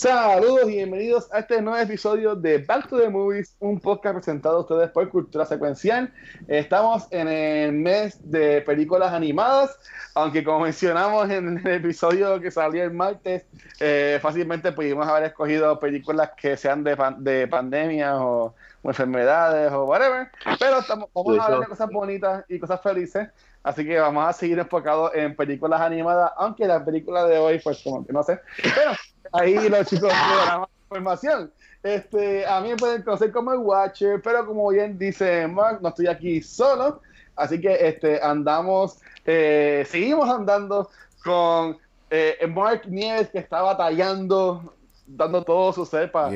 Saludos y bienvenidos a este nuevo episodio de Back to the Movies, un podcast presentado a ustedes por Cultura Secuencial. Estamos en el mes de películas animadas, aunque como mencionamos en el episodio que salió el martes, eh, fácilmente pudimos haber escogido películas que sean de, de pandemias o, enfermedades o whatever, pero estamos, vamos a ver cosas bonitas y cosas felices. Así que vamos a seguir enfocados en películas animadas, aunque la película de hoy, pues como que no sé. Pero ahí los chicos más información. Este, a mí me pueden conocer como el Watcher, pero como bien dice Mark, no estoy aquí solo. Así que este, andamos, eh, seguimos andando con eh, Mark Nieves, que está batallando, dando todo su ser para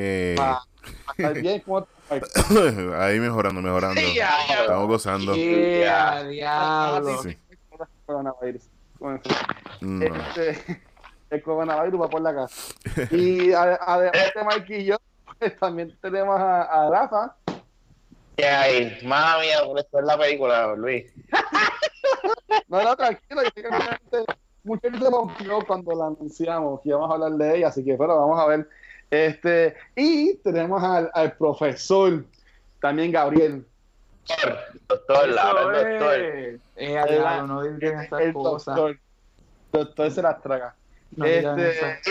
estar bien. Ahí mejorando, mejorando. Estamos gozando. diablo. Este, el coronavirus va por la casa. Y además de Mike y yo, pues, también tenemos a, Rafa. ¿Qué hay? Madre mía, por esto es la película, Luis. no, no, tranquilo. Mucha gente se cuando la anunciamos que íbamos a hablar de ella, así que bueno, vamos a ver. Este, y tenemos al, al profesor, también Gabriel. Doctor, doctor. Eh, no digan esas cosas. Doctor, doctor se las traga este,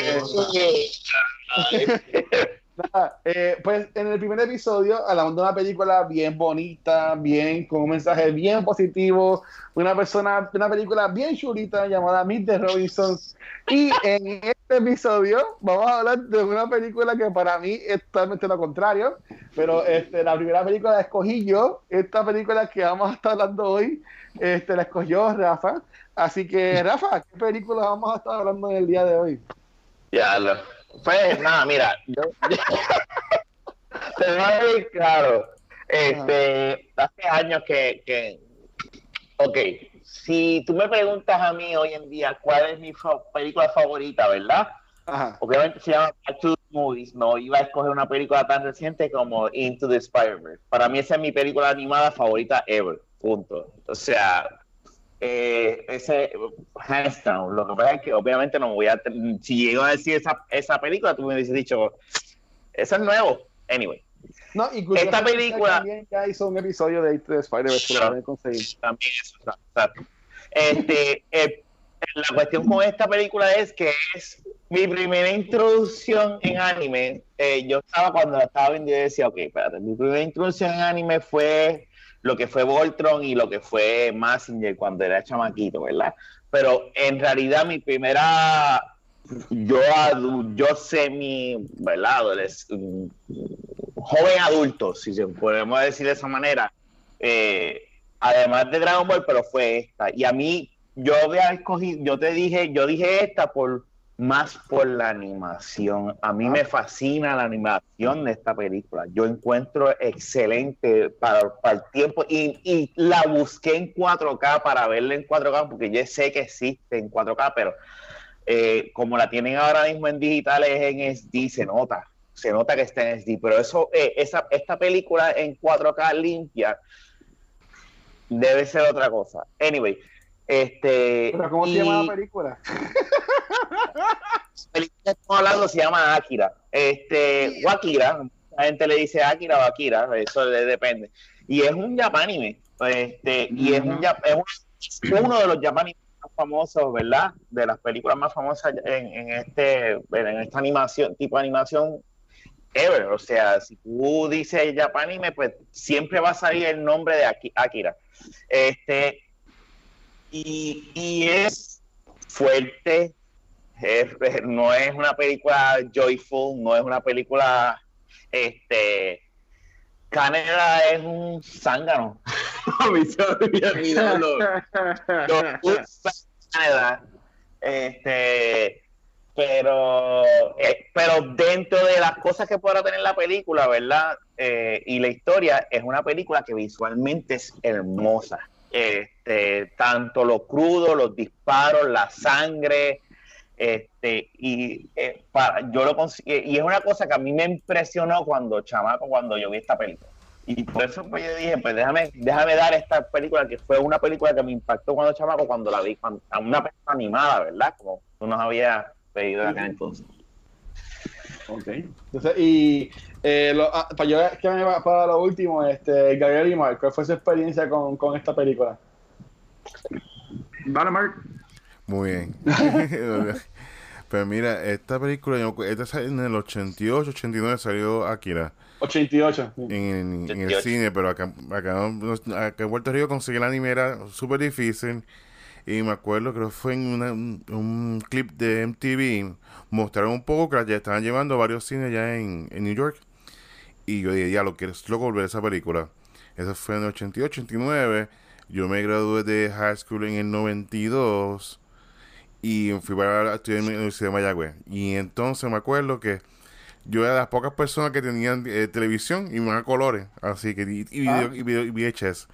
eh, pues en el primer episodio hablamos de una película bien bonita, bien con un mensaje bien positivo, una persona, una película bien chulita llamada Meet the Robinsons. Y en este episodio vamos a hablar de una película que para mí es totalmente lo contrario, pero este, la primera película la escogí yo, esta película que vamos a estar hablando hoy, este, la escogió Rafa. Así que, Rafa, ¿qué película vamos a estar hablando en el día de hoy? Ya, lo, pues nada, mira, yo, te voy a decir claro, este, hace años que, que, ok, si tú me preguntas a mí hoy en día cuál es mi película favorita, ¿verdad? Ajá. Obviamente se llama Back to the Movies, no iba a escoger una película tan reciente como Into the Spider-Man. Para mí esa es mi película animada favorita ever, punto. O sea, eh, ese hands down. Lo que pasa es que obviamente no voy a. Si llego a decir esa, esa película, tú me hubieses dicho, eso es nuevo. Anyway. No, esta película también ya hizo un episodio de Spider-Man También eso, Este, eh, la cuestión con esta película es que es mi primera introducción en anime. Eh, yo estaba cuando la estaba viendo y decía, ok, espérate, mi primera introducción en anime fue lo que fue Voltron y lo que fue Massinger cuando era chamaquito, ¿verdad? Pero en realidad mi primera, yo, yo semi, ¿verdad? joven adulto, si podemos decir de esa manera, eh, además de Dragon Ball, pero fue esta. Y a mí, yo había escogido, yo te dije, yo dije esta por más por la animación. A mí me fascina la animación de esta película. Yo encuentro excelente para, el tiempo y, la busqué en 4K para verla en 4K porque yo sé que existe en 4K, pero eh, como la tienen ahora mismo en digitales en SD, se nota. Se nota que está en SD, pero eso, eh, esa, esta película en 4K limpia debe ser otra cosa. Anyway, este, ¿cómo se llama la película? La película que estamos hablando se llama Akira. Este, o Akira, la gente le dice Akira o Akira, eso le depende. Y es un japanime, este, y es, un, es uno de los japanime más famosos, ¿verdad? De las películas más famosas en, en este, en esta animación, tipo de animación ever. O sea, si tú dices japanime, pues siempre va a salir el nombre de Akira. Este, y, es fuerte, no es una película joyful, no es una película, este, Canela es un zángano. este, pero, eh, pero dentro de las cosas que podrá tener la película, ¿verdad? Eh, y la historia es una película que visualmente es hermosa Este, tanto lo crudo, los disparos, la sangre, este, y eh, para, yo lo y es una cosa que a mí me impresionó cuando chamaco, cuando yo vi esta película. Y por eso pues yo dije, pues déjame, déjame dar esta película, que fue una película que me impactó cuando chamaco, cuando la vi, cuando, una película animada, ¿verdad? Como tú nos habías pedido acá entonces. Ok. Entonces, y eh, lo, ah, para yo que me va para lo último, este, Gabriel y Mark, ¿cuál fue su experiencia con, con esta película? Vale, Mark. Muy bien. Pero mira, esta película, esta en el 88, 89 salió Akira. 88. En, en, el cine, pero acá, acá, acá en Puerto Rico conseguir el anime era súper difícil. Y me acuerdo, creo que fue en un, clip de MTV, mostraron un poco que ya estaban llevando varios cines ya en, New York. Y yo dije, ya lo quiero loco volver a esa película. Eso fue en el 88, 89. Yo me gradué de high school en el 92 y fui para estudiar en la Universidad de Mayagüez. Y entonces me acuerdo que yo era de las pocas personas que tenían eh, televisión y más colores, así que y, y, ah. video, y, VHS.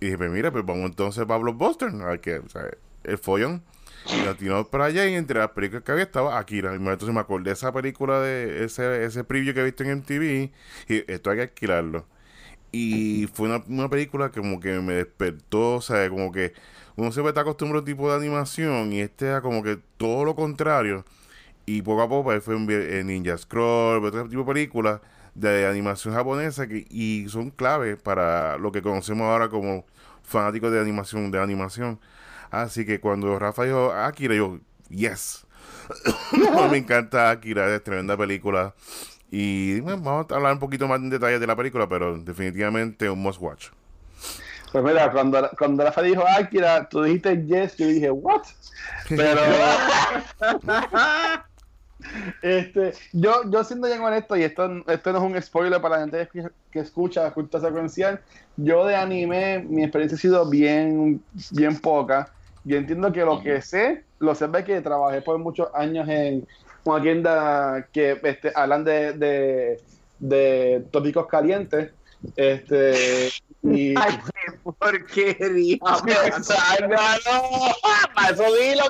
Y dije, pues mira, pues vamos entonces Pablo Buster, que, o sea, el follón. Y nos tiramos para allá y entre las películas que había estaba Akira. Y entonces me acordé de esa película, de ese, ese preview que he visto en MTV. Y esto hay que alquilarlo. Y fue una, una película que como que me despertó, o sea, como que uno siempre está acostumbrado a un tipo de animación y este era como que todo lo contrario. Y poco a poco pues, fue en Ninja Scroll, otro tipo de películas de animación japonesa que, y son clave para lo que conocemos ahora como fanáticos de animación, de animación. Así que cuando Rafa dijo Akira, yo, yes. me encanta Akira, es tremenda película. Y vamos a hablar un poquito más en detalle de la película, pero definitivamente un must watch. Pues mira, cuando, cuando Rafa dijo Akira, tú dijiste yes, yo dije, what? Pero. este, yo, yo siendo bien honesto, y esto, esto no es un spoiler para la gente que, que escucha Cultura Secuencial, yo de anime, mi experiencia ha sido bien, bien poca. Yo entiendo que lo que sé, lo sé de que trabajé por muchos años en una tienda que este, hablan de, de, de tópicos calientes este, y... Ay, qué porquería. Eso dilo.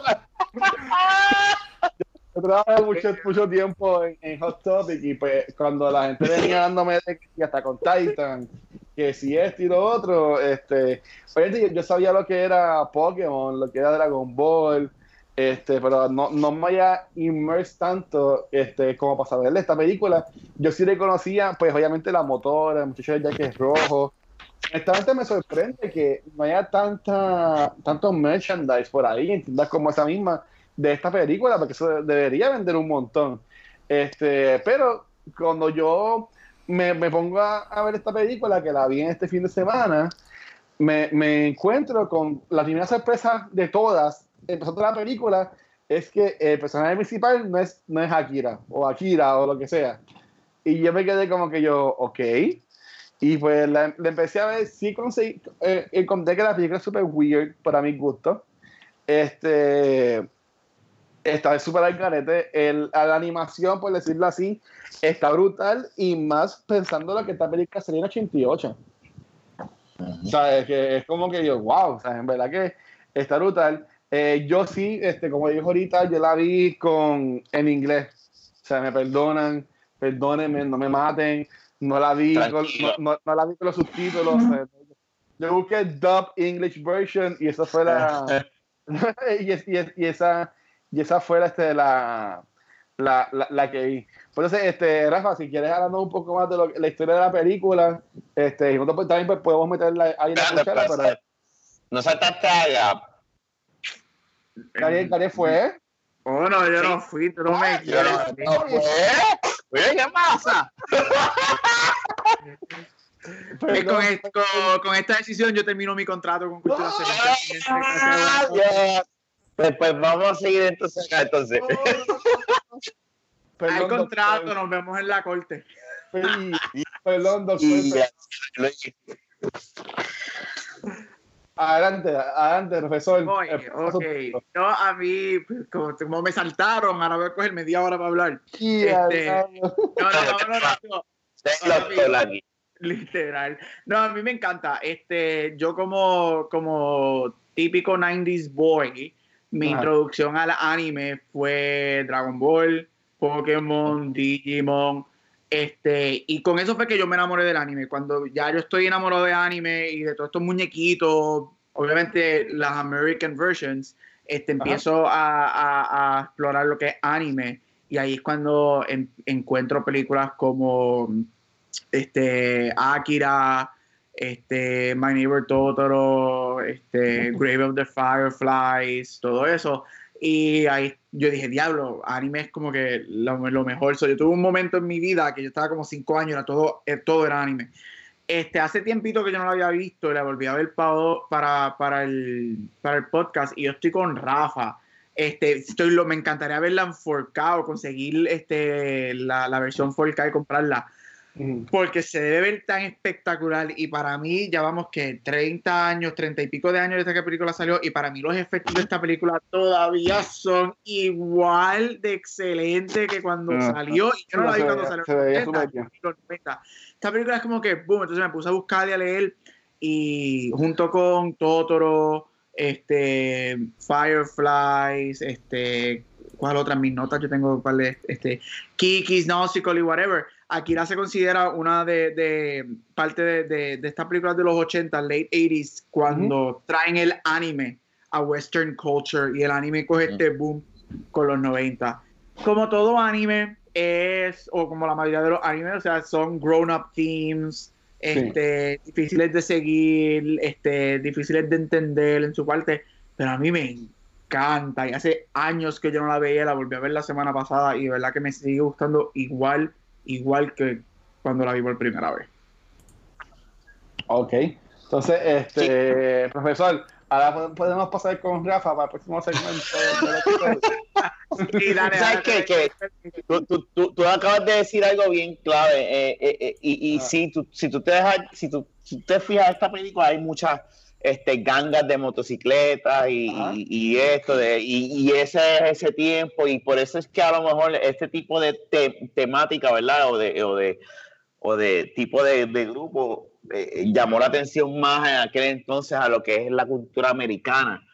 Yo trabajé mucho, mucho tiempo en, Hot Topic y pues cuando la gente venía dándome de que hasta con Titan, que si esto y lo otro, este, yo, yo sabía lo que era Pokémon, lo que era Dragon Ball, este, pero no, no me haya immersed tanto este, como para saber esta película. Yo sí le conocía, pues obviamente la motora, el muchacho de es rojo. Honestamente me sorprende que no haya tanta, tanto merchandise por ahí, entiendas como esa misma de esta película, porque eso debería vender un montón. Este, pero cuando yo me, me pongo a, ver esta película, que la vi en este fin de semana, me, me encuentro con la primera sorpresa de todas empezando la película es que el personaje principal no es, no es Akira o Akira o lo que sea. Y yo me quedé como que yo, ok. Y pues la, empecé a ver, sí conseguí, eh, encontré que la película es súper weird para mi gusto. Este, está súper al carete. El, la animación, por decirlo así, está brutal y más pensando lo que esta película sería en 88. O sea, es, que es como que yo, wow, o sea, en verdad que está brutal. Eh, yo sí, este, como dijo ahorita, yo la vi con en inglés. O sea, me perdonan, perdónenme, no me maten. No la vi, con, no, no, la vi con los subtítulos. yo busqué dub English version y esa fue la y, y, esa y esa fue este, la, la, la, que vi. Por eso, este, Rafa, si quieres hablar un poco más de lo, la historia de la película, este, y nosotros pues, también pues, podemos meterla ahí en la cuchara, pero... No saltaste allá ¿Quién fue? Oh, no, yo no fui, tú no me quieres. No, Oye, ¿qué pasa? Pues con, con, con, esta decisión yo termino mi contrato con Cultura ah, pues, pues, vamos a seguir entonces acá, entonces. Perdón, Hay contrato, nos vemos en la corte. Perdón, doctor. Adelante, adelante, profesor. Oye, ok, yo a mí, pues, como, me saltaron, ahora voy a coger media hora para hablar. este, no, no, no, no, no, Literal. No, a mí me encanta. Este, yo como, como típico 90s boy, mi Ajá. introducción al anime fue Dragon Ball, Pokémon, Digimon. Este, y con eso fue que yo me enamoré del anime. Cuando ya yo estoy enamorado de anime y de todos estos muñequitos, obviamente las American versions, este, empiezo a, a- a explorar lo que es anime. Y ahí es cuando en- encuentro películas como este, Akira, este, My Neighbor Totoro, este, Grave of the Fireflies, todo eso. Y ahí yo dije, diablo, anime es como que lo, mejor. So, yo tuve un momento en mi vida que yo estaba como cinco años, era todo, eh, todo era anime. Este, hace tiempito que yo no lo había visto, la volví a ver pa- para, para, el, para el podcast y yo estoy con Rafa. Este, estoy, lo, me encantaría verla en 4K o conseguir este, la, la versión 4K y comprarla. Porque se debe ver tan espectacular y para mí ya vamos que 30 años, 30 y pico de años desde que la película salió y para mí los efectos de esta película todavía son igual de excelente que cuando Ah, salió y yo no no, la vi cuando veía- salió se en los veía 90, súper bien. los 90. Esta película es como que boom, entonces me puse a buscar y a leer y junto con Totoro, este Fireflies, este ¿cuál otra? Mis notas yo tengo cuál es, este Kiki's, Nautical y whatever. Akira se considera una de, de parte de, de, de estas películas de los 80, late 80s, cuando traen el anime a western culture y el anime coge este boom con los 90. Como todo anime es, o como la mayoría de los animes, o sea, son grown-up themes, este, difíciles de seguir, este, difíciles de entender en su parte, pero a mí me encanta y hace años que yo no la veía, la volví a ver la semana pasada y de verdad que me sigue gustando igual, igual que cuando la vi por primera vez. Ok. Entonces, este, profesor, ahora pod- podemos pasar con Rafa para el próximo segmento. Y dale, ¿Sabes qué? Que tú, tú, tú, tú acabas de decir algo bien clave. eh, eh, eh, y y Ah. sí, tú, si tú te dejas, si tú, si tú te fijas esta película, hay muchas este, gangas de motocicletas y, y, y esto, de, y, y ese es ese tiempo, y por eso es que a lo mejor este tipo de te- temática, ¿verdad? O de, o de, o de tipo de, de grupo eh, llamó la atención más en aquel entonces a lo que es la cultura americana,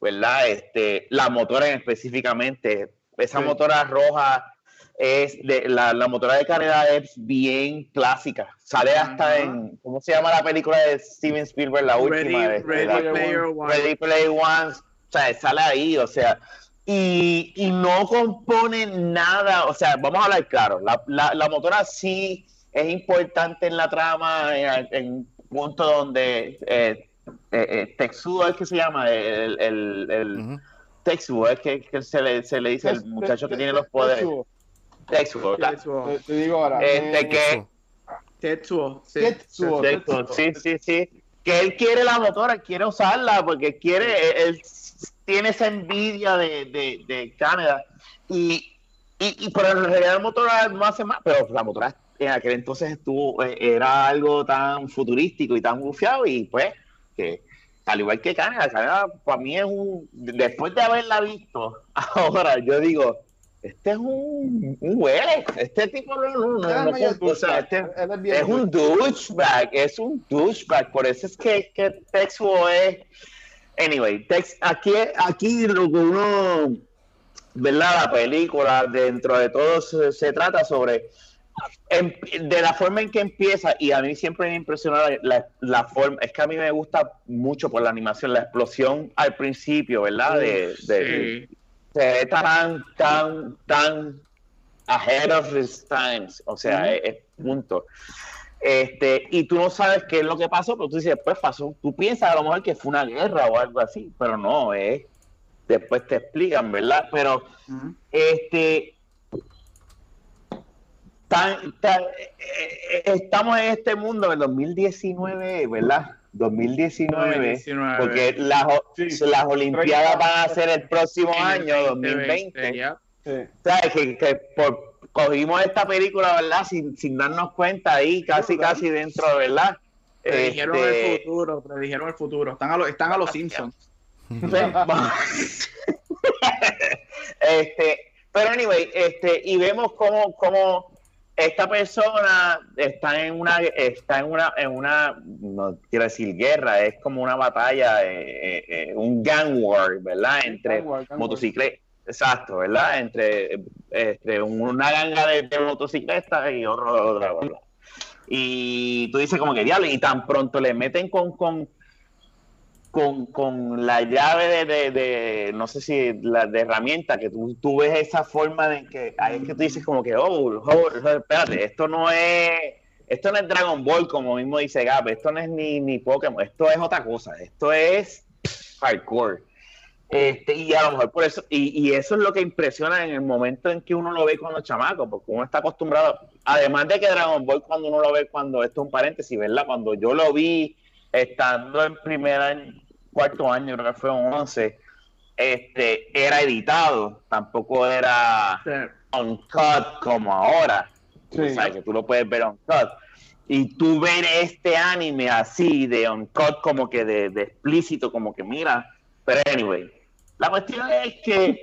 ¿verdad? Este, la motora en específicamente, esa Sí. motora roja es de la, la motora de carrera es bien clásica. Sale hasta Ajá. en ¿cómo se llama la película de Steven Spielberg la Ready, última? este, Ready la- Player One. Ready Player One, o sea, sale ahí, o sea, y, y no compone nada, o sea, vamos a hablar claro, la, la, la motora sí es importante en la trama, en, en un punto donde eh, eh, eh, Tetsuo es que se llama, el, el, el Ujú. Tetsuo es que, que se, le, se le dice el muchacho que tiene los poderes, Tetsuo. Tetsuo. Te, te digo ahora. Este, eh, que- Tetsuo, sí. Tetsuo. Tetsuo, sí, sí, sí. Que él quiere la motora, quiere usarla porque quiere, él tiene esa envidia de, de, de Canadá. Y, y, y pero en realidad la motora no hace más, pero la motora en aquel entonces estuvo, eh, era algo tan futurístico y tan bufiado y pues que al igual que Canadá, Canadá para mí es un, después de haberla visto, ahora yo digo, este es un, un huele, este tipo no, no, no, es no o sea, este- es es un douchebag, es un douchebag. Por eso es que, que Tetsuo es. Anyway, Tex, aquí, aquí lo que uno. ¿Verdad? La película, dentro de todo, se, se trata sobre. em- de la forma en que empieza, y a mí siempre me impresionó la, la- la forma. Es que a mí me gusta mucho por la animación, la explosión al principio, ¿verdad? De, de- Sí. Se ve tan, tan, tan ahead of his times, o sea, es, es punto. Este, y tú no sabes qué es lo que pasó, pero tú dices, pues pasó, tú piensas a lo mejor que fue una guerra o algo así, pero no, es, después te explican, ¿verdad? Pero, este, tan- tan- eh, eh, estamos en este mundo del 2019, ¿verdad? 2019, 2019. porque las, Sí. las Olimpiadas van a ser el próximo En el año, 2020. ya. Sí. ¿Sabes? Que, que por- cogimos esta película, ¿verdad? Sin, sin darnos cuenta ahí, casi, ¿verdad? casi dentro, ¿verdad? Predijeron Este, el futuro, predijeron el futuro. Están a, lo- están a los Simpsons. este, pero anyway, este, y vemos cómo, cómo esta persona está en una, está en una, en una, no quiero decir guerra, es como una batalla, eh, eh, un gang war, ¿verdad? Entre motocicletas, exacto, ¿verdad? Entre, entre una ganga de, motocicletas y otra, ¿verdad? Y tú dices como que diablo, y tan pronto le meten con, con con, con la llave de, de, no sé si la de herramienta, que tú, tú ves esa forma de que ahí es que tú dices como que, oh, oh, espérate, esto no es, esto no es Dragon Ball, como mismo dice Gap, esto no es ni, ni Pokémon, esto es otra cosa, esto es hardcore. Este, y a lo mejor por eso, y, y, eso es lo que impresiona en el momento en que uno lo ve con los chamacos, porque uno está acostumbrado, además de que Dragon Ball cuando uno lo ve cuando, esto es un paréntesis, ¿verdad? Cuando yo lo vi estando en primer año, cuarto año, creo que fue un 11, este, era editado, tampoco era on cut como ahora. O sea, que tú lo puedes ver on cut. Y tú ver este anime así, de on cut, como que de, explícito, como que mira. Pero anyway, la cuestión es que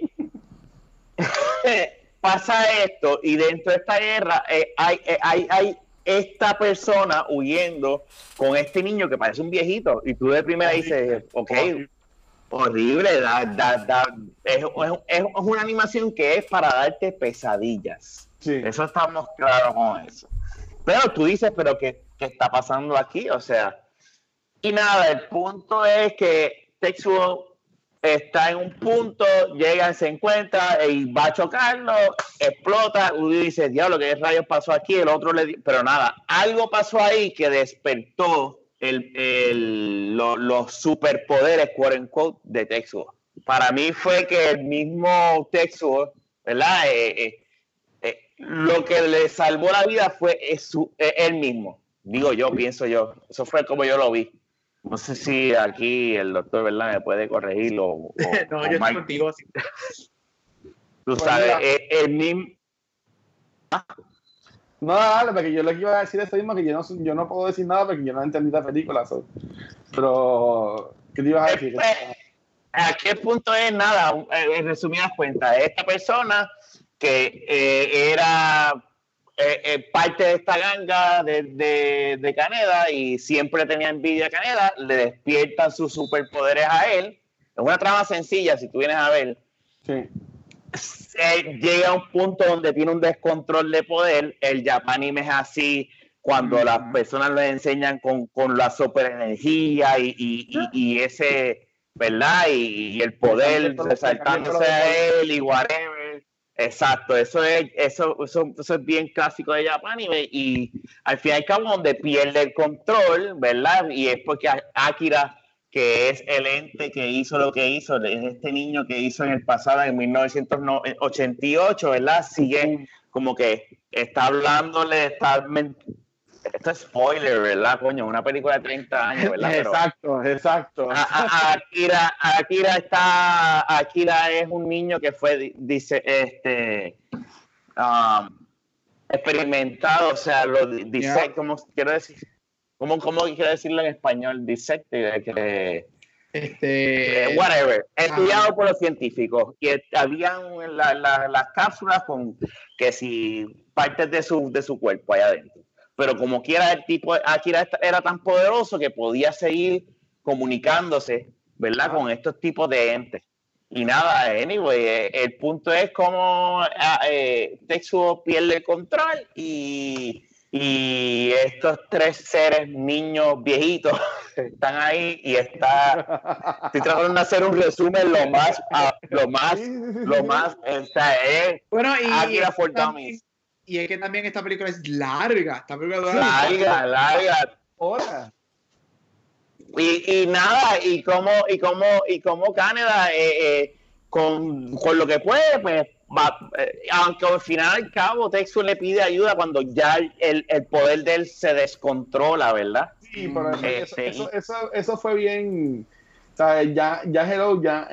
pasa esto y dentro de esta guerra eh, hay, eh, hay, hay esta persona huyendo con este niño que parece un viejito y tú de primera dices, ok, horrible, da, da, es, es, una animación que es para darte pesadillas. Eso estamos claros con eso. Pero tú dices, pero ¿qué, ¿qué está pasando aquí? O sea, y nada, el punto es que Tetsuo está en un punto, llega, se encuentra y va a chocarlo, explota, uno dice, diablo, ¿qué rayos pasó aquí? El otro le pero nada, algo pasó ahí que despertó el, los superpoderes, quote unquote, de Tetsuo. Para mí fue que el mismo Tetsuo, ¿verdad? Eh, eh, eh, lo que le salvó la vida fue él mismo. Digo yo, pienso yo. Eso fue como yo lo vi. No sé si aquí el doctor, ¿verdad? Me puede corregirlo. O, no, yo estoy contigo. Tú sabes, eh, el, mismo... No, dale, porque yo le iba a decir esto mismo, que yo no, yo no puedo decir nada porque yo no entendí la película. Pero, ¿qué te ibas a decir? Pues, ¿A qué punto es nada? Eh, en resumidas cuentas, esta persona que eh, era eh, eh, parte de esta ganga de, de, Caneda y siempre tenía envidia a Caneda, le despiertan sus superpoderes a él. Es una trama sencilla, si tú vienes a ver. llega a un punto donde tiene un descontrol de poder. El Japanime es así cuando las personas lo enseñan con, con la superenergía y, y, y, ese, ¿verdad? Y, el poder resaltándose a él y whatever. Exacto, eso es, eso, eso, es bien clásico de Japan y, al final y al cabo donde pierde el control, ¿verdad? Y es porque Akira, que es el ente que hizo lo que hizo, es este niño que hizo en el pasado, en 1988, ¿verdad? Sigue como que está hablándole, está esto es spoiler, ¿verdad, coño? Una película de 30 años, ¿verdad? exacto, exacto. Akira, Akira está, Akira es un niño que fue, dice, este, um, experimentado, o sea, lo dice, como quiero decir, ¿cómo, ¿cómo, quiero decirlo en español? Dice que este, eh, whatever, estudiado por los científicos y habían las cápsulas con que si partes de su, de su cuerpo allá adentro pero como quiera el tipo, Akira era tan poderoso que podía seguir comunicándose, ¿verdad? Con estos tipos de entes. Y nada, anyway, eh, el punto es cómo ah, eh, Tetsuo pierde el control y, y, estos tres seres, niños, viejitos, están ahí y está... Estoy tratando de hacer un resumen lo más, ah, lo más, lo más, o sea, es bueno, y, Akira for y es que también esta película es larga. Esta película larga, larga. Horas. Y, y, nada, y como, y como, y como Canadá, eh, eh, con, con, lo que puede, pues va, eh, aunque al final al cabo Texas le pide ayuda cuando ya el, el, poder de él se descontrola, ¿verdad? Sí, pero eso, este, eso, eso, eso, fue bien. Sea, ya, ya Hello, ya,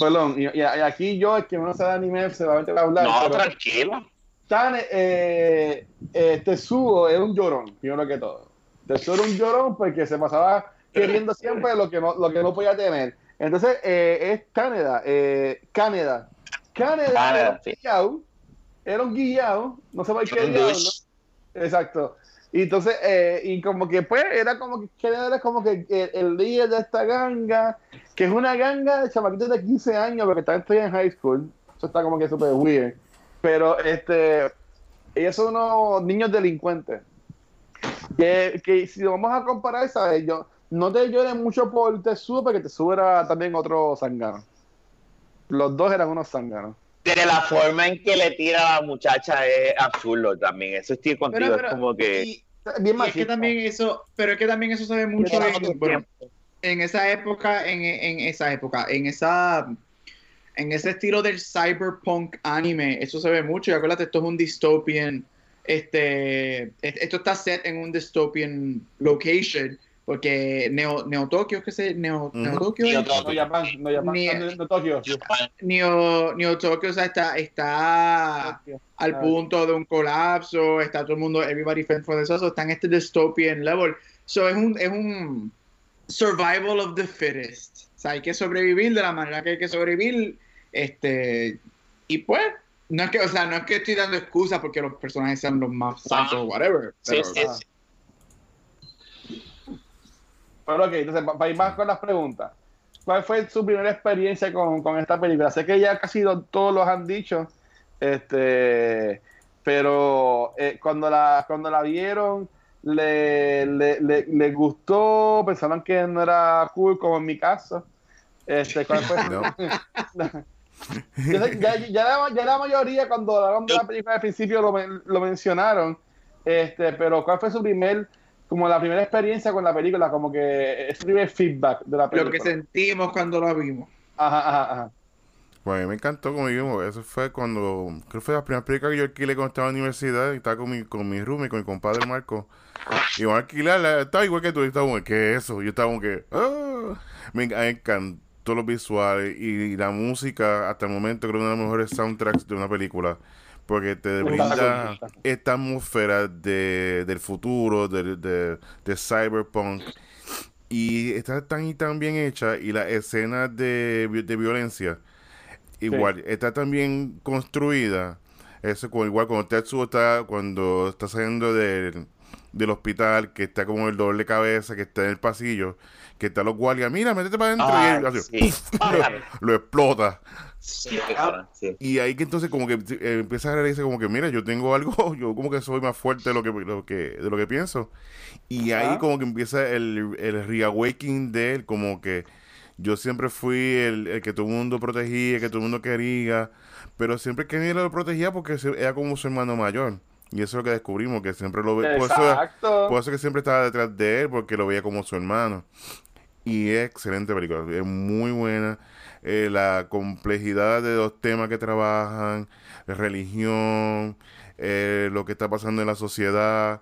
perdón, y, y, aquí yo, es que no sabe anime, se va a hablar. No, tranquilo Tan, eh, eh, Tetsuo es un llorón, primero que todo. Tetsuo era un llorón porque se pasaba queriendo siempre lo que no, lo que no podía tener. Entonces, eh, es Canadá, eh, Canadá. Canadá, era un guillado, no sé por qué diablo. Exacto. Y entonces, eh, y como que pues, era como que que era como que el, el líder de esta ganga, que es una ganga de chamaquitos de 15 años, porque estoy en high school. Eso está como que súper weird. Pero este, ellos son unos niños delincuentes. Que, que si lo vamos a comparar, ¿sabes? Yo, no te llores mucho por Tetsuo, porque Tetsuo era también otro zangano. Los dos eran unos zanganos. De la forma en que le tira a la muchacha es absurdo también. Eso estoy contigo. Pero, pero- es como que. y- Bien y es que también eso, pero es que también eso se ve mucho en, bueno, en esa época, en, en esa época, en esa en ese estilo del cyberpunk anime, eso se ve mucho. Y acuérdate, esto es un dystopian, este, es- esto está set en un dystopian location, porque Neo, Neo Tokyo, ¿qué sé? Neo, Neo Ujú. Tokyo, Neo. No Japón, no Tokio. Neo, Neo Tokyo, o sea, está, está al punto de un colapso, está todo el mundo, everybody fend for themselves, so está en este dystopian level. So es un, es un survival of the fittest. Sea, hay que sobrevivir de la manera que hay que sobrevivir. Este, y pues, no es que, o sea, no es que estoy dando excusas porque los personajes sean los más santos o whatever. Sí, pero- sí, sí. Pero ok, entonces para ir más con las preguntas. ¿Cuál fue su primera experiencia con, con esta película? Sé que ya casi do- todos los han dicho, este, pero eh, cuando, la, cuando la vieron, le, le, le, le gustó, pensaron que no era cool, como en mi caso. Este, ¿cuál fue? No. Yo sé- ya, ya la, ya la mayoría cuando hablaron de la película al principio lo, lo mencionaron, este, pero ¿cuál fue su primer, como la primera experiencia con la película, como que ese primer feedback de la Lo película? que sentimos cuando la vimos. Ajá, ajá, ajá. Pues a mí me encantó, como dijimos, eso fue cuando, creo que fue la primera película que yo alquilé cuando estaba en la universidad y estaba con mi, con mi roomie, con mi compadre Marco. Y van a alquilarla, estaba igual que tú, y estaba como, ¿qué es eso? Yo estaba como que, ah. me enc- encantó los visuales y, y la música, hasta el momento creo que una de las mejores soundtracks de una película. Porque te brinda esta atmósfera de, del futuro, de, de, de cyberpunk. Y está tan y tan bien hecha y las escenas de, de violencia igual está tan bien construida eso igual cuando Tetsuo está cuando está saliendo del, del hospital que está como el doble cabeza que está en el pasillo que está los guardias mira métete para adentro y él así, sí. lo, lo explota Sí, y ahí que entonces como que eh, empieza a reírse como que mira yo tengo algo yo como que soy más fuerte de lo que, lo que de lo que pienso y ahí como que empieza el, el reawakening de él como que yo siempre fui el, el que todo el mundo protegía que todo el mundo quería pero siempre que ni lo protegía porque era como su hermano mayor y eso es lo que descubrimos que siempre lo ve por eso, por eso que siempre estaba detrás de él porque lo veía como su hermano y es excelente película, es muy buena. Eh, la complejidad de los temas que trabajan, religión, eh, lo que está pasando en la sociedad.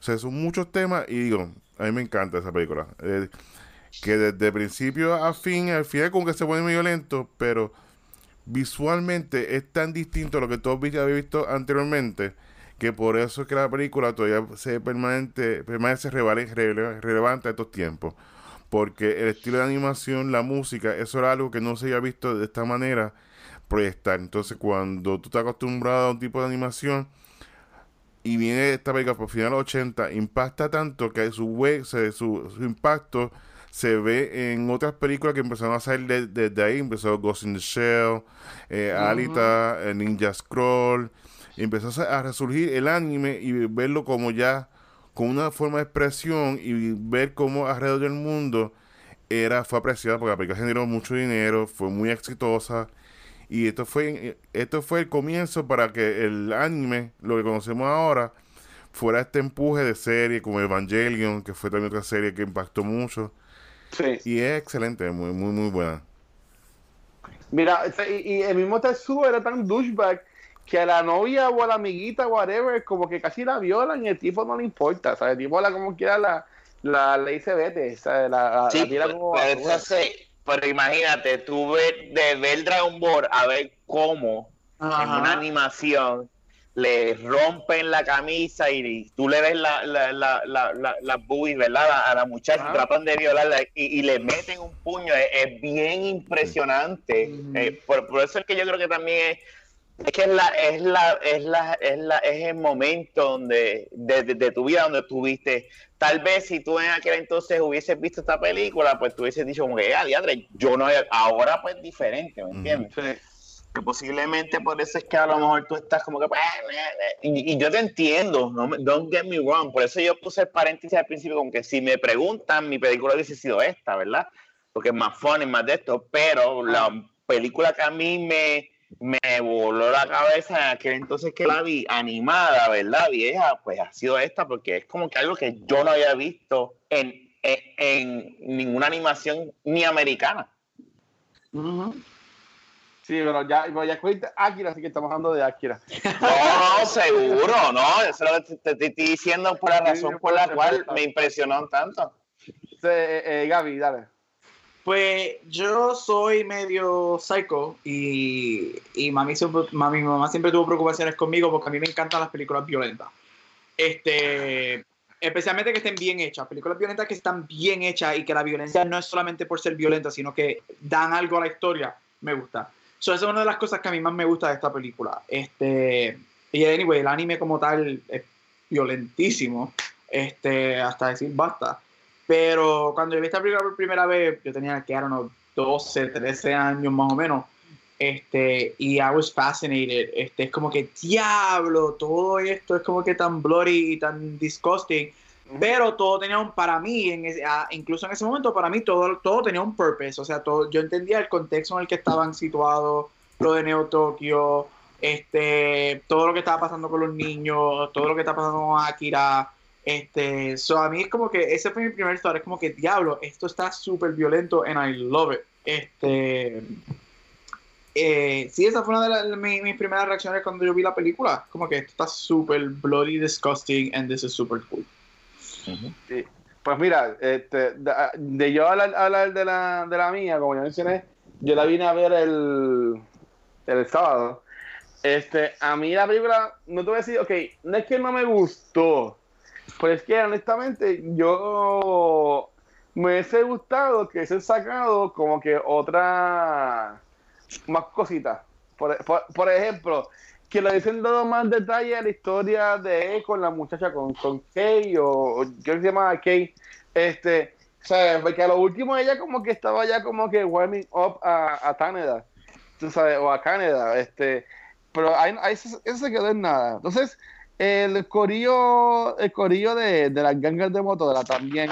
O sea, son muchos temas y digo, a mí me encanta esa película. Eh, que desde principio a fin, al final como que se pone muy violento, pero visualmente es tan distinto a lo que todos habéis visto anteriormente que por eso es que la película todavía se permanente, permanece rele- relevante a estos tiempos porque el estilo de animación, la música, eso era algo que no se había visto de esta manera proyectar. Entonces, cuando tú estás acostumbrado a un tipo de animación y viene esta película por final de los 80, impacta tanto que su, we- se- su, su impacto se ve en otras películas que empezaron a salir de- desde ahí. Empezó Ghost in the Shell, eh, Alita, eh, Ninja Scroll. Empezó a resurgir el anime y verlo como ya con una forma de expresión y ver cómo alrededor del mundo era fue apreciada porque la película generó mucho dinero, fue muy exitosa y esto fue esto fue el comienzo para que el anime, lo que conocemos ahora, fuera este empuje de serie como Evangelion, que fue también otra serie que impactó mucho Sí. y es excelente, muy muy muy buena. Mira, y, y el mismo Tetsuo era tan douchebag que a la novia o a la amiguita, whatever, como que casi la violan y el tipo no le importa, ¿sabes? El tipo la como quiera la, la le dice vete, ¿sabes? La, la, Sí, la tira pero, como pero eso sí, pero imagínate, tú ves, de ver Dragon Ball a ver cómo en una animación le rompen la camisa y tú le ves la, la, la, la, la, boobies, ¿verdad? A, a la muchacha, Ajá. tratan de violarla y, y le meten un puño, es, es bien impresionante. Ujú. Eh, por, por eso es que yo creo que también es Es que es la, es la, es la, es la, es el momento donde, de, de, tu vida donde tuviste. Tal vez si tú en aquel entonces hubieses visto esta película, pues tú hubieses dicho como que, ah, yo no, ahora pues diferente, ¿me entiendes? Que posiblemente por eso es que a lo mejor tú estás como que, pues, y, y, yo te entiendo, no don't get me wrong, por eso yo puse el paréntesis al principio, como que si me preguntan, mi película hubiese sido esta, ¿verdad? Porque es más funny, más de esto, pero la película que a mí me me voló la cabeza en aquel entonces que la vi animada, ¿verdad? Vieja, pues ha sido esta porque es como que algo que yo no había visto en, en, ninguna animación ni americana. Sí, pero ya, pero ya Akira, así que estamos hablando de Akira. No, no, seguro, no. Eso es lo que te, estoy diciendo por la razón por la cual me impresionó tanto. Sí, eh, eh, Gaby, dale. Pues yo soy medio psycho y, y mami, mami, mi mamá siempre tuvo preocupaciones conmigo porque a mí me encantan las películas violentas. Este, especialmente que estén bien hechas, películas violentas que están bien hechas y que la violencia no es solamente por ser violenta, sino que dan algo a la historia, me gusta. esa es una de las cosas que a mí más me gusta de esta película. Este, y anyway, el anime como tal es violentísimo, este, hasta decir basta. Pero cuando yo vi esta película por primera vez, yo tenía que, I 12, 13 años más o menos. Este, y I was fascinated. Este, es como que, diablo, todo esto es como que tan bloody y tan disgusting. Pero todo tenía un, para mí, en ah, incluso en ese momento, para mí todo, todo tenía un purpose. O sea, todo, yo entendía el contexto en el que estaban situados, lo de Neo Tokio, este, todo lo que estaba pasando con los niños, todo lo que está pasando con Akira. Este, so a mí es como que ese fue mi primer historia, es como que diablo, esto está súper violento and I love it. Este, eh, sí, esa fue una de mis, primeras reacciones cuando yo vi la película, como que esto está súper bloody, disgusting and this is super cool. Pues mira, este, de, yo hablar, de, la, de la mía, como ya mencioné, yo la vine a ver el, el sábado. Este, a mí la película, no te voy a decir, ok, no es que no me gustó, pues es que honestamente yo me hubiese gustado que se sacado como que otra más cositas. Por, ejemplo, que le hubiesen dado más detalle a la historia de él con la muchacha, con, con Kay o yo se llama Kay. Este, ¿sabes? Porque a lo último ella como que estaba ya como que warming up a, a Canadá, tú sabes, o a Canadá, este, pero ahí, eso, eso se quedó en nada. Entonces, el corillo, el corillo de, las gangas de motora también,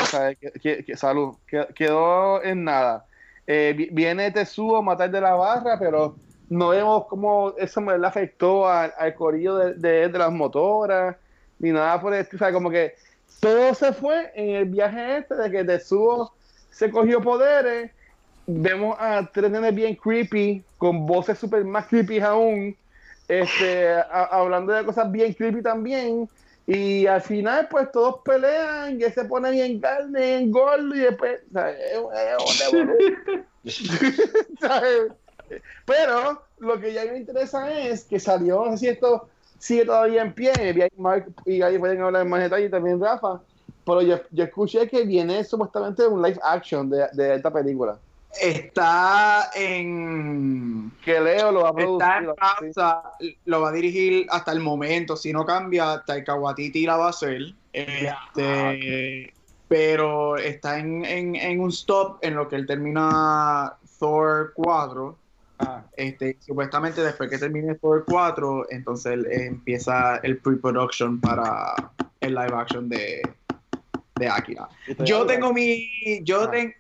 Que, que, salud, quedó en nada. Eh, viene Tetsuo a matar de la barra, pero no vemos cómo eso me afectó al, corillo de, de, las motoras, ni nada por esto. O sea, como que todo se fue en el viaje este de que Tetsuo se cogió poderes. Vemos a tres nenes bien creepy, con voces super más creepy aún este, hablando de cosas bien creepy también. Y al final, pues todos pelean, y se pone bien carne, en gordo, y después, Pero lo que ya me interesa es que salió, no sé si esto sigue todavía en pie, y Mark y ahí pueden hablar más detalle, también Rafa, pero yo, yo, escuché que viene supuestamente un live action de, de esta película. Está en. Que Leo lo va a producir. Está en lo va a dirigir hasta el momento. Si no cambia, Taika Waititi la va a hacer. Este, pero está en, en, un stop en lo que él termina Thor 4. Ah. Este, supuestamente después que termine Thor 4, entonces él, empieza el pre-production para el live action de, de Akira. Yo tengo mi. Yo ah. tengo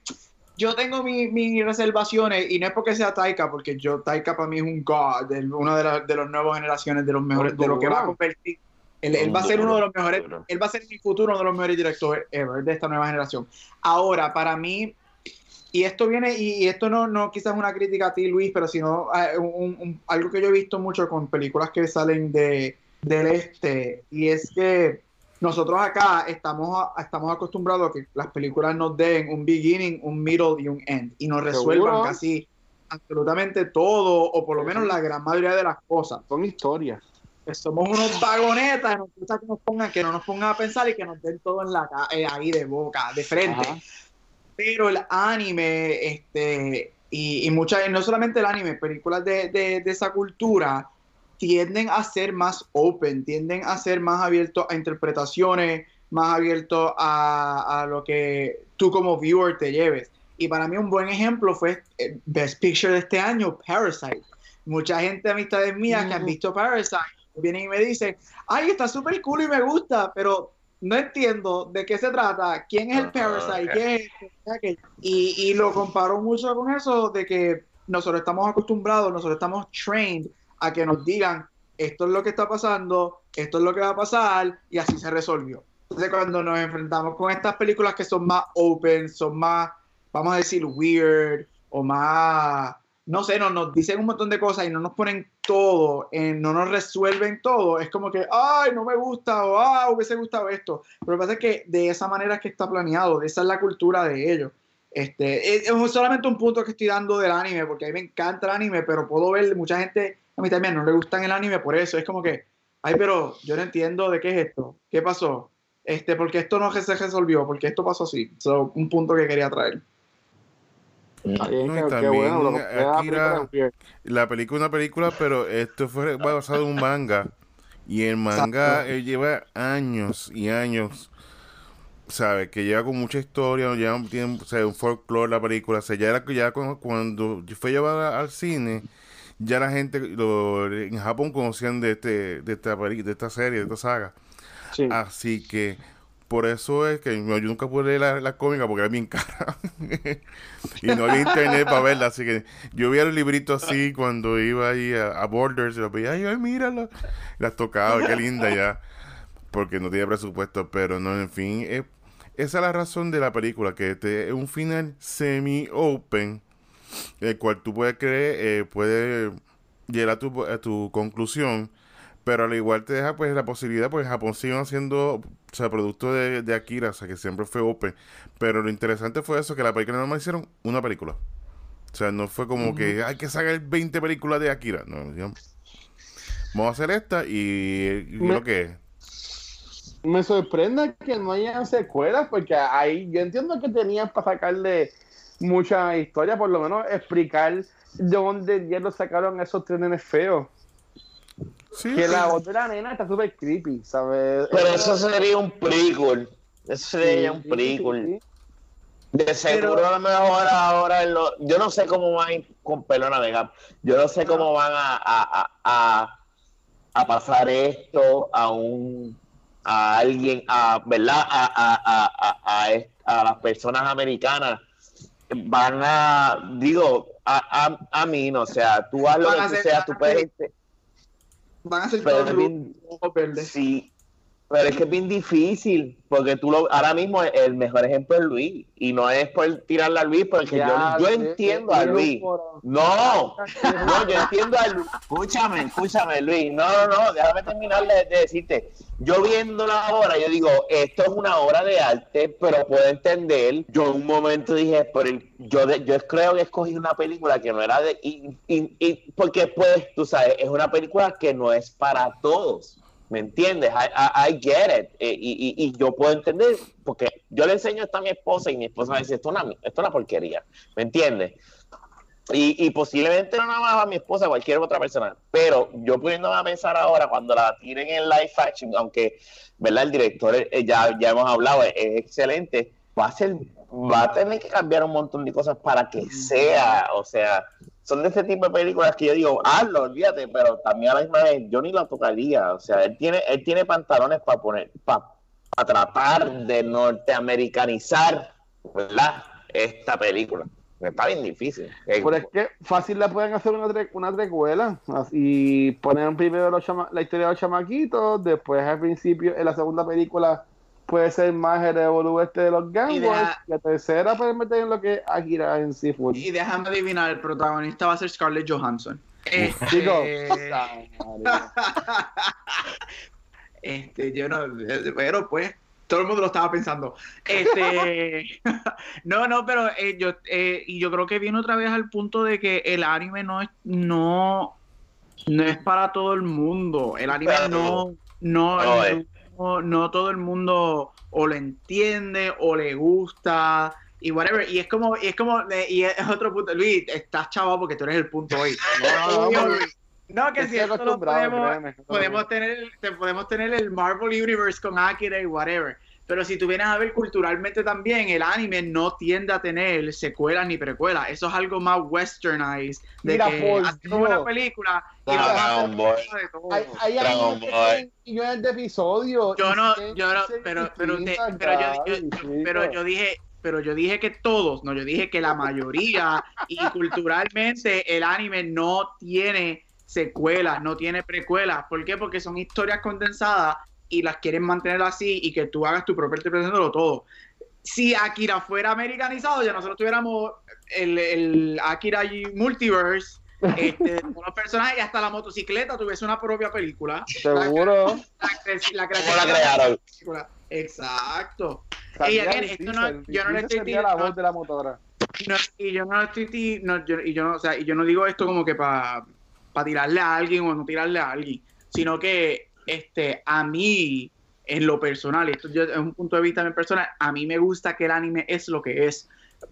yo tengo mis reservaciones y no es porque sea Taika, porque yo Taika para mí es un god, uno de, las de las nuevas generaciones de los mejores, de lo que va a convertir. Él, va a ser uno de los mejores, él va a ser en el futuro uno de los mejores directores ever de esta nueva generación. Ahora, para mí, y esto viene, y, esto no, no quizás una crítica a ti, Luis, pero sino eh, algo que yo he visto mucho con películas que salen de, del este, y es que nosotros acá estamos, estamos acostumbrados a que las películas nos den un beginning, un middle y un end y nos resuelvan casi absolutamente todo o por lo menos la gran mayoría de las cosas. Son historias. somos unos vagonetas, nos gusta que nos pongan, que no nos pongan a pensar y que nos den todo en la eh, ahí de boca, de frente. Pero el anime, este, y, y muchas, no solamente el anime, películas de, de, de esa cultura tienden a ser más open, tienden a ser más abiertos a interpretaciones, más abiertos a, a lo que tú como viewer te lleves. Y para mí un buen ejemplo fue el Best Picture de este año, Parasite. Mucha gente, amistades mías, que han visto Parasite, vienen y me dicen, ay, está súper cool y me gusta, pero no entiendo de qué se trata, quién es el Parasite, qué es y, y lo comparo mucho con eso de que nosotros estamos acostumbrados, nosotros estamos trained a que nos digan esto es lo que está pasando, esto es lo que va a pasar y así se resolvió. Entonces cuando nos enfrentamos con estas películas que son más open, son más, vamos a decir, weird o más, no sé, no, nos dicen un montón de cosas y no nos ponen todo, no nos resuelven todo, es como que, ay, no me gusta o, ah, hubiese gustado esto. Pero lo que pasa es que de esa manera es que está planeado, esa es la cultura de ellos. Este, es, es solamente un punto que estoy dando del anime, porque a mí me encanta el anime, pero puedo ver mucha gente a mí también no le gustan el anime por eso. Es como que, ay, pero yo no entiendo de qué es esto. ¿Qué pasó? Este, porque esto no se resolvió, porque esto pasó así. So, un punto que quería traer. la película es una película, pero esto fue basado en un manga. Y el manga eh, lleva años y años, ¿sabes? Que lleva con mucha historia, lleva, tiene un folclore la película. O sea, ya era ya cuando, cuando fue llevada al cine, ya la gente en Japón conocían de este de esta de esta serie, de esta saga. Así que por eso es que yo nunca pude leer la, cómica porque era bien cara. y no había internet para verla. Así que yo veía el librito así cuando iba ahí a, Borders y lo veía, ay, míralo. Las tocaba, qué linda ya. Porque no tenía presupuesto, pero no, en fin. esa es la razón de la película, que este es un final semi-open el cual tú puedes creer, eh, puede llegar a tu, a tu conclusión, pero al igual te deja pues la posibilidad, pues Japón sigue haciendo, o sea, producto de, de, Akira, o sea, que siempre fue open, pero lo interesante fue eso, que la película no me hicieron una película. O sea, no fue como que hay que sacar 20 películas de Akira, no, vamos a hacer esta y, lo que es me sorprende que no hayan secuelas, porque ahí yo entiendo que tenían para sacarle mucha historia, por lo menos explicar de dónde lo sacaron esos trenes feos. que la voz de la nena está súper creepy, ¿sabes? Pero eso sería un prequel. Eso sería un prequel. De seguro a lo mejor ahora lo, yo no sé cómo van a ir con Pelona Vega. Yo no sé cómo van a, a, a, a pasar esto a un a alguien, a verdad, a, a, a, a, las personas americanas van a, digo, a, a, a mí, no, o sea, tú haz lo que sea, tú puedes... Van a ser todos Sí, pero es que es bien difícil, porque tú lo, ahora mismo el mejor ejemplo es Luis, y no es por tirarle a Luis, porque yo, yo entiendo a Luis. No, no, yo entiendo a Luis. Escúchame, escúchame, Luis. No, no, no, déjame terminar de, decirte. Yo viéndola ahora, yo digo, esto es una obra de arte, pero puedo entender. Yo en un momento dije, por el, yo, yo creo que escogí una película que no era de. Y, y, y porque pues, tú sabes, es una película que no es para todos ¿Me entiendes? I, I, get it. Eh, y, y, yo puedo entender, porque yo le enseño esto a mi esposa y mi esposa me dice, esto es una, esto es una porquería. ¿Me entiendes? Y, y, posiblemente no nada más a mi esposa, a cualquier otra persona. Pero yo pudiéndome a pensar ahora, cuando la tiren en live action, aunque, ¿verdad? El director, eh, ya, ya hemos hablado, es, excelente, va a ser, va a tener que cambiar un montón de cosas para que sea, o sea, son de ese tipo de películas que yo digo, hazlo, olvídate, pero también a la misma yo ni la tocaría. O sea, él tiene, él tiene pantalones para poner, para, tratar de norteamericanizar, ¿verdad? Esta película. Está bien difícil. Pero es que fácil la pueden hacer una, tre una trecuela y poner primero la historia de los chamaquitos, después al principio, en la segunda película puede ser más el revolú este de los Game La tercera puede meter en lo que Akira en Seafood. Y déjame adivinar, el protagonista va a ser Scarlett Johansson. Este... este, yo no, pero pues todo el mundo lo estaba pensando. Este, no, no, pero eh, yo eh, y yo creo que viene otra vez al punto de que el anime no es no no es para todo el mundo. El anime no no, no no, todo el mundo o lo entiende o le gusta y whatever. Y es como, y es como, y es otro punto. Luis, estás chavo porque tú eres el punto hoy. No, que si esto lo podemos, créeme, no podemos tener, te- podemos tener el Marvel Universe con Akira y whatever. Pero si tú vienes a ver culturalmente también, el anime no tiende a tener secuelas ni precuelas. Eso es algo más westernized. De Mira, que por hacemos una película y Dragon vamos a hacer Ball. de todo. Hay, hay Dragon animes que Ball. tienen millones de episodios. Yo no, yo no, pero, pero, te- pero yo, pero yo dije, pero yo dije que todos, no, yo dije que la mayoría y culturalmente el anime no tiene secuelas, no tiene precuelas. ¿Por qué? Porque son historias condensadas y las quieren mantener así y que tú hagas tu propia interpretación de lo todo. Si Akira fuera americanizado, ya nosotros tuviéramos el, el Akira Multiverse, este, personajes y hasta la motocicleta tuviese una propia película. Seguro. La, la ¿Cómo creación la de crearon? película. Exacto. Again, esto no- el yo no le estoy sería la diciendo- voz de la motora. No, y yo no estoy no, yo, y yo no, o sea, y yo no digo esto como que para tirarle a alguien o no tirarle a alguien, sino que este a mí en lo personal, y esto yo, es un punto de vista en personal, a mí me gusta que el anime es lo que es.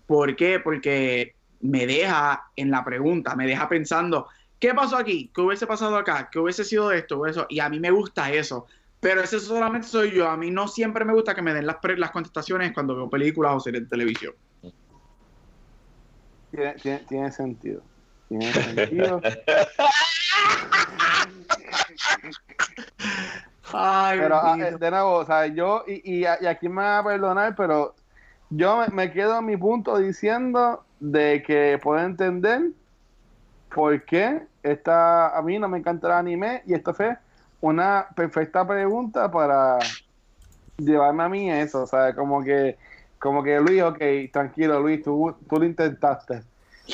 ¿Por qué? Porque me deja en la pregunta, me deja pensando, ¿qué pasó aquí? ¿Qué hubiese pasado acá? ¿Qué hubiese sido esto o eso? Y a mí me gusta eso. Pero ese solamente soy yo. A mí no siempre me gusta que me den las, pre- las contestaciones cuando veo películas o series de televisión. Tiene, tiene, tiene sentido. Tiene sentido. Ay, pero ah, bendito. eh, de nuevo, o sea, yo, y, y, y aquí me va a perdonar, pero yo me, me quedo en mi punto diciendo de que puedo entender por qué esta, a mí no me encanta el anime y esto fue una perfecta pregunta para llevarme a mí eso, o sea, como que, como que Luis, ok, tranquilo Luis, tú, tú lo intentaste,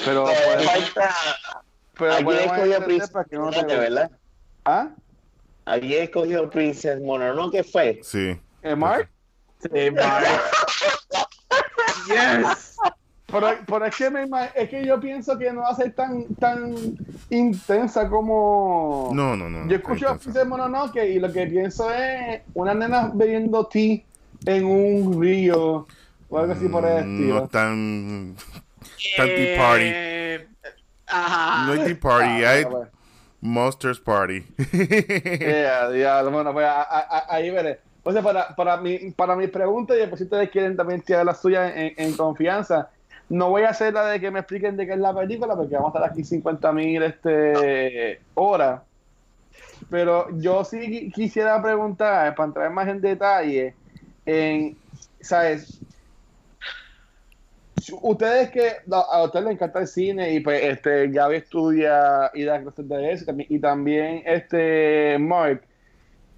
pero podemos, falta. pero Alguien podemos escogió entender Princess para que no te ¿verdad? ¿Ah? Alguien escogió Princess Mononoke, ¿qué fue? Sí. ¿Eh, Mark? Sí, Mark. yes. Pero, pero es, que me es que yo pienso que no va a ser tan, tan intensa como... No, no, no. Yo escucho a Princess Mononoke y lo que pienso es una nena bebiendo tea en un río o algo así por el mm, estilo. No tan. Tan tea party. Eh, Ajá. No hay tea party, Ah, hay bueno, Monsters Party. Yeah, diablo, bueno, pues a- ahí veré. O sea, para, para, mi, para mi pregunta, y después si ustedes quieren también tirar la suya en, confianza, no voy a hacer la de que me expliquen de qué es la película, porque vamos a estar aquí 50 mil este, horas. Pero yo sí qui- quisiera preguntar, para entrar más en detalle, en, ¿sabes? Ustedes que a ustedes les encanta el cine y pues este Gaby estudia y da clases de eso y también, este Mark,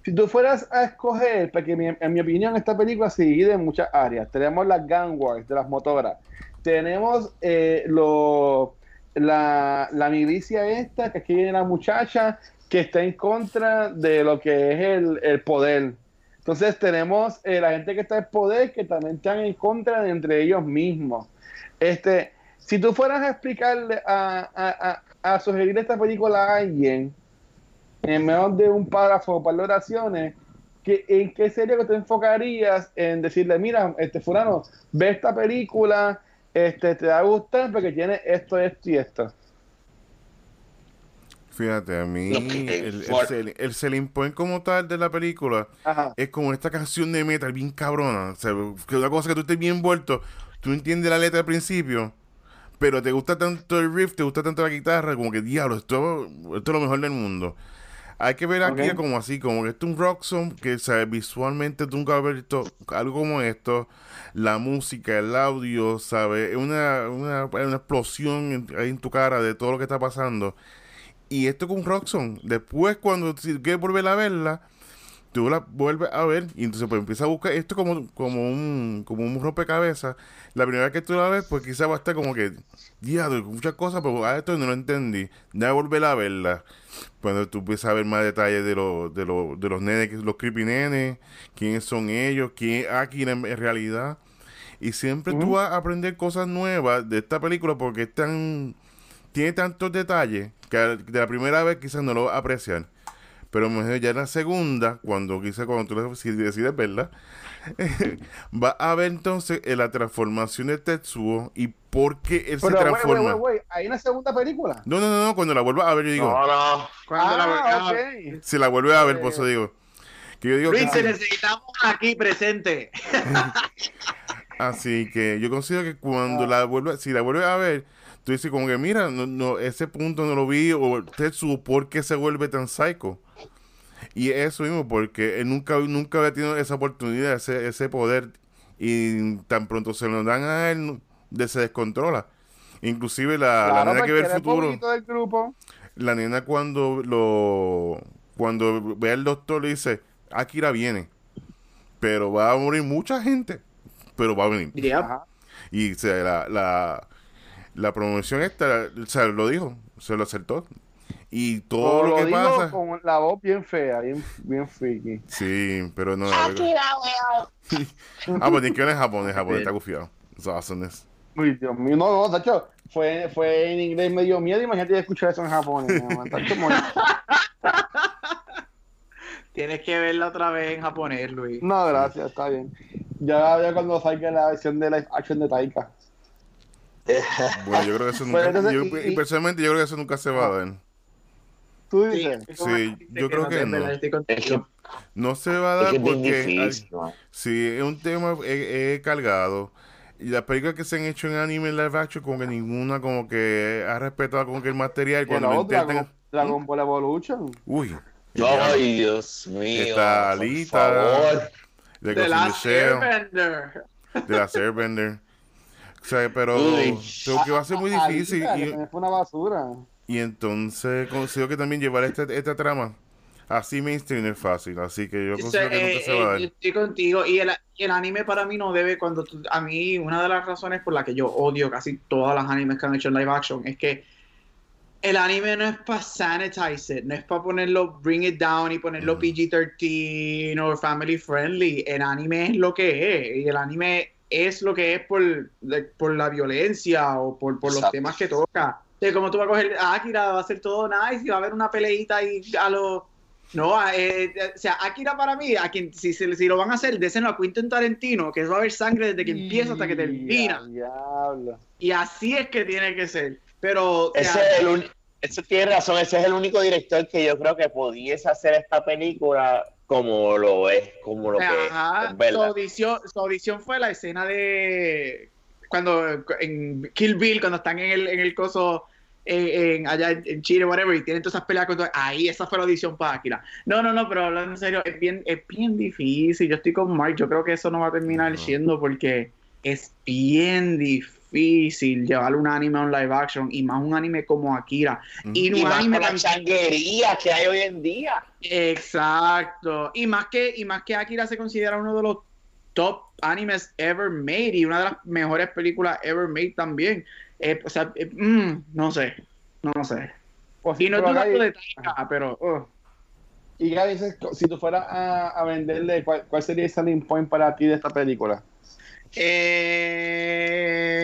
si tú fueras a escoger, porque en mi opinión esta película se divide en muchas áreas. Tenemos las gang wars de las motoras, tenemos eh, lo, la, la milicia esta, que aquí viene la muchacha que está en contra de lo que es el, el poder. Entonces tenemos eh, la gente que está en poder que también están en contra de entre ellos mismos. Este, si tú fueras a explicarle, a, a, a, a sugerir esta película a alguien, en menos de un párrafo o par de oraciones, ¿en qué serio que te enfocarías en decirle, mira, este fulano, ve esta película, este, te va a gustar porque tiene esto, esto y esto? Fíjate, a mí el, el, el selling point como tal de la película Ajá. es como esta canción de metal bien cabrona. O sea, que una cosa que tú estés bien envuelto, tú entiendes la letra al principio, pero te gusta tanto el riff, te gusta tanto la guitarra, como que diablo, esto, esto es lo mejor del mundo. Hay que ver aquí Ok. como así, como que esto es un rock song que ¿sabes? visualmente tú nunca has visto algo como esto. La música, el audio, ¿sabes? Es una, una, una explosión en- ahí en tu cara de todo lo que está pasando. Y esto con song. Después, cuando quieres volver a verla, tú la vuelves a ver y entonces pues empieza a buscar esto como, como un como un rompecabezas. La primera vez que tú la ves, pues quizás va a estar como que, diablo, muchas cosas, pero a esto no lo entendí. Ya volver a verla. Cuando tú empiezas a ver más detalles de, los de, los de los nenes, los creepy nenes, quiénes son ellos, quién es Akira en, realidad. Y siempre tú Ujú. vas a aprender cosas nuevas de esta película porque es tan, tiene tantos detalles que de la primera vez quizás no lo vas a apreciar. Pero mejor ya en la segunda, cuando quise, cuando tú decides verla, va a ver entonces eh, la transformación de Tetsuo y por qué él se Pero, transforma. ¿hay una segunda película? No, no, no, no, cuando la vuelva a ver, yo digo, No, no. Cuando la Ah, volvamos- ok. si la vuelve a ver, Eh. por eso digo. Que yo digo que Luis, te necesitamos aquí presente. Así que yo considero que cuando Ah. la vuelve, si la vuelves a ver, tú dices como que mira, no, no, ese punto no lo vi, o Tetsuo, ¿por qué se vuelve tan psycho? Y eso mismo, porque él nunca, nunca había tenido esa oportunidad, ese, ese poder, y tan pronto se lo dan a él, de, se descontrola. Inclusive la, la nena que ve el futuro, poquito del grupo. la nena cuando lo cuando ve al doctor le dice, Akira viene, pero va a morir mucha gente, pero va a venir. Y o sea, la, la, la promoción esta, o sea, lo dijo, se lo acertó. Y todo lo lo que digo pasa. con la voz bien fea, bien, bien freaky. Sí, pero no. la verdad- ah, pues ni que ver en Japón, en Japón está gufiado. It's awesomeness. Uy, Dios mío, no, no, Tacho, fue, fue en inglés medio miedo, imagínate escuchar eso en muy- Tienes que verla otra vez en japonés, Luis. no, gracias, está bien. Ya, ya cuando salga la versión de live action de Taika. Bueno, yo creo que eso nunca. entonces, yo- y- y y- personalmente, yo creo que eso nunca se va a dar. Tú dices. Sí, que yo creo no que no. contigo. No se va a dar es porque. difícil. man. Sí, es un tema eh, eh, cargado. Y las películas que se han hecho en anime live action, como que ninguna como que ha respetado como que el material. Cuando no, intentan- Dragon, Dragon Ball Evolution. Uy. Ay, Dios mío. Está Alita. De Shell, Airbender. de la Airbender. O sea, pero creo que va a ser muy Ah, difícil. Alita, que Y, también fue una basura. y entonces considero que también llevar este, esta trama así mainstream es fácil. Así que yo O sea, considero que eh, nunca se va a eh, dar. yo estoy contigo y el, y el anime para mí no debe cuando tú- a mí una de las razones por las que yo odio casi todas las animes que han hecho en live action es que el anime no es para sanitize it, no es para ponerlo bring it down y ponerlo Ujú. PG-13 o family friendly, el anime es lo que es y el anime es lo que es por, de- por la violencia o por, por los Exacto. temas que toca. De como tú vas a coger a Akira, va a ser todo nice y va a haber una peleita y a lo no, eh, eh, o sea, Akira para mí, a quien, si, si, lo van a hacer, désenlo a Quentin Tarantino, que va a haber sangre desde que empieza hasta que termina. Diablo. Y así es que tiene que ser. Pero, o sea, Ese es el uni- ese tiene razón, ese es el único director que yo creo que pudiese hacer esta película como lo es, como lo que es, ajá, su, audición, su audición fue la escena de cuando en Kill Bill, cuando están en el, en el coso en, en- allá en Chile, whatever, y tienen todas esas peleas con todo- ahí esa fue la audición para Akira. No, no, no, pero hablando en serio, es bien, es bien difícil. Yo estoy con Mark, yo creo que eso no va a terminar siendo porque es bien difícil llevar un anime a un live action y más un anime como Akira. Y, Y un más anime con la tan- changuería que hay hoy en día. Exacto. Y más que, y más que Akira se considera uno de los top animes ever made y una de las mejores películas ever made también. Eh, o sea, eh, mm, no sé, no sé. Pues, Y no es pero dudando Gaby- de Taika, pero uh, Y Gaby, dices, si tú fueras a, a venderle, ¿cuál, ¿cuál sería el selling point para ti de esta película? Eh,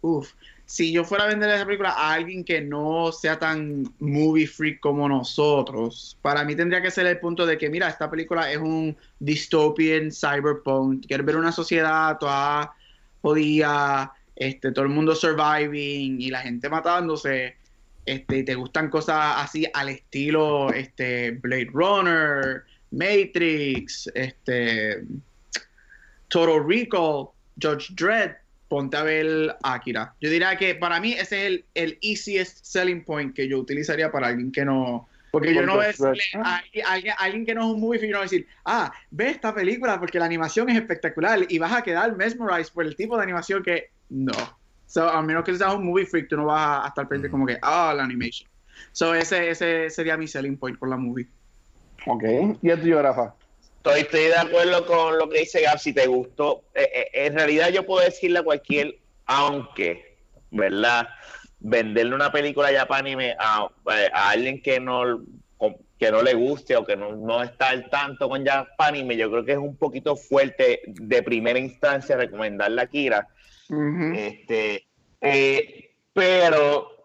uf, si yo fuera a vender esa película a alguien que no sea tan movie freak como nosotros, para mí tendría que ser el punto de que, mira, esta película es un dystopian cyberpunk. Quieres ver una sociedad toda jodida, este, todo el mundo surviving y la gente matándose. Este, y te gustan cosas así al estilo este, Blade Runner, Matrix, este, Total Recall, Judge Dredd, ponte a ver Akira. Yo diría que para mí ese es el, el easiest selling point que yo utilizaría para alguien que no. Porque yo no voy a decirle a, alguien- a alguien, a alguien que no es un movie freak, no voy a decir, ah, ve esta película porque la animación es espectacular y vas a quedar mesmerized por el tipo de animación que no. So, a menos que seas un movie freak, tú no vas a, estar pendiente como que, ah, la animation. So, ese, ese sería mi selling point por la movie. Ok. ¿Y el tuyo, Rafa? Estoy, estoy de acuerdo con lo que dice Gab, si te gustó. Eh, eh, en realidad yo puedo decirle a cualquier, aunque, ¿verdad? Venderle una película ya para anime a, a alguien que no, que no le guste o que no, no está al tanto con ya anime, yo creo que es un poquito fuerte de primera instancia recomendarle a Kira. Este, eh, pero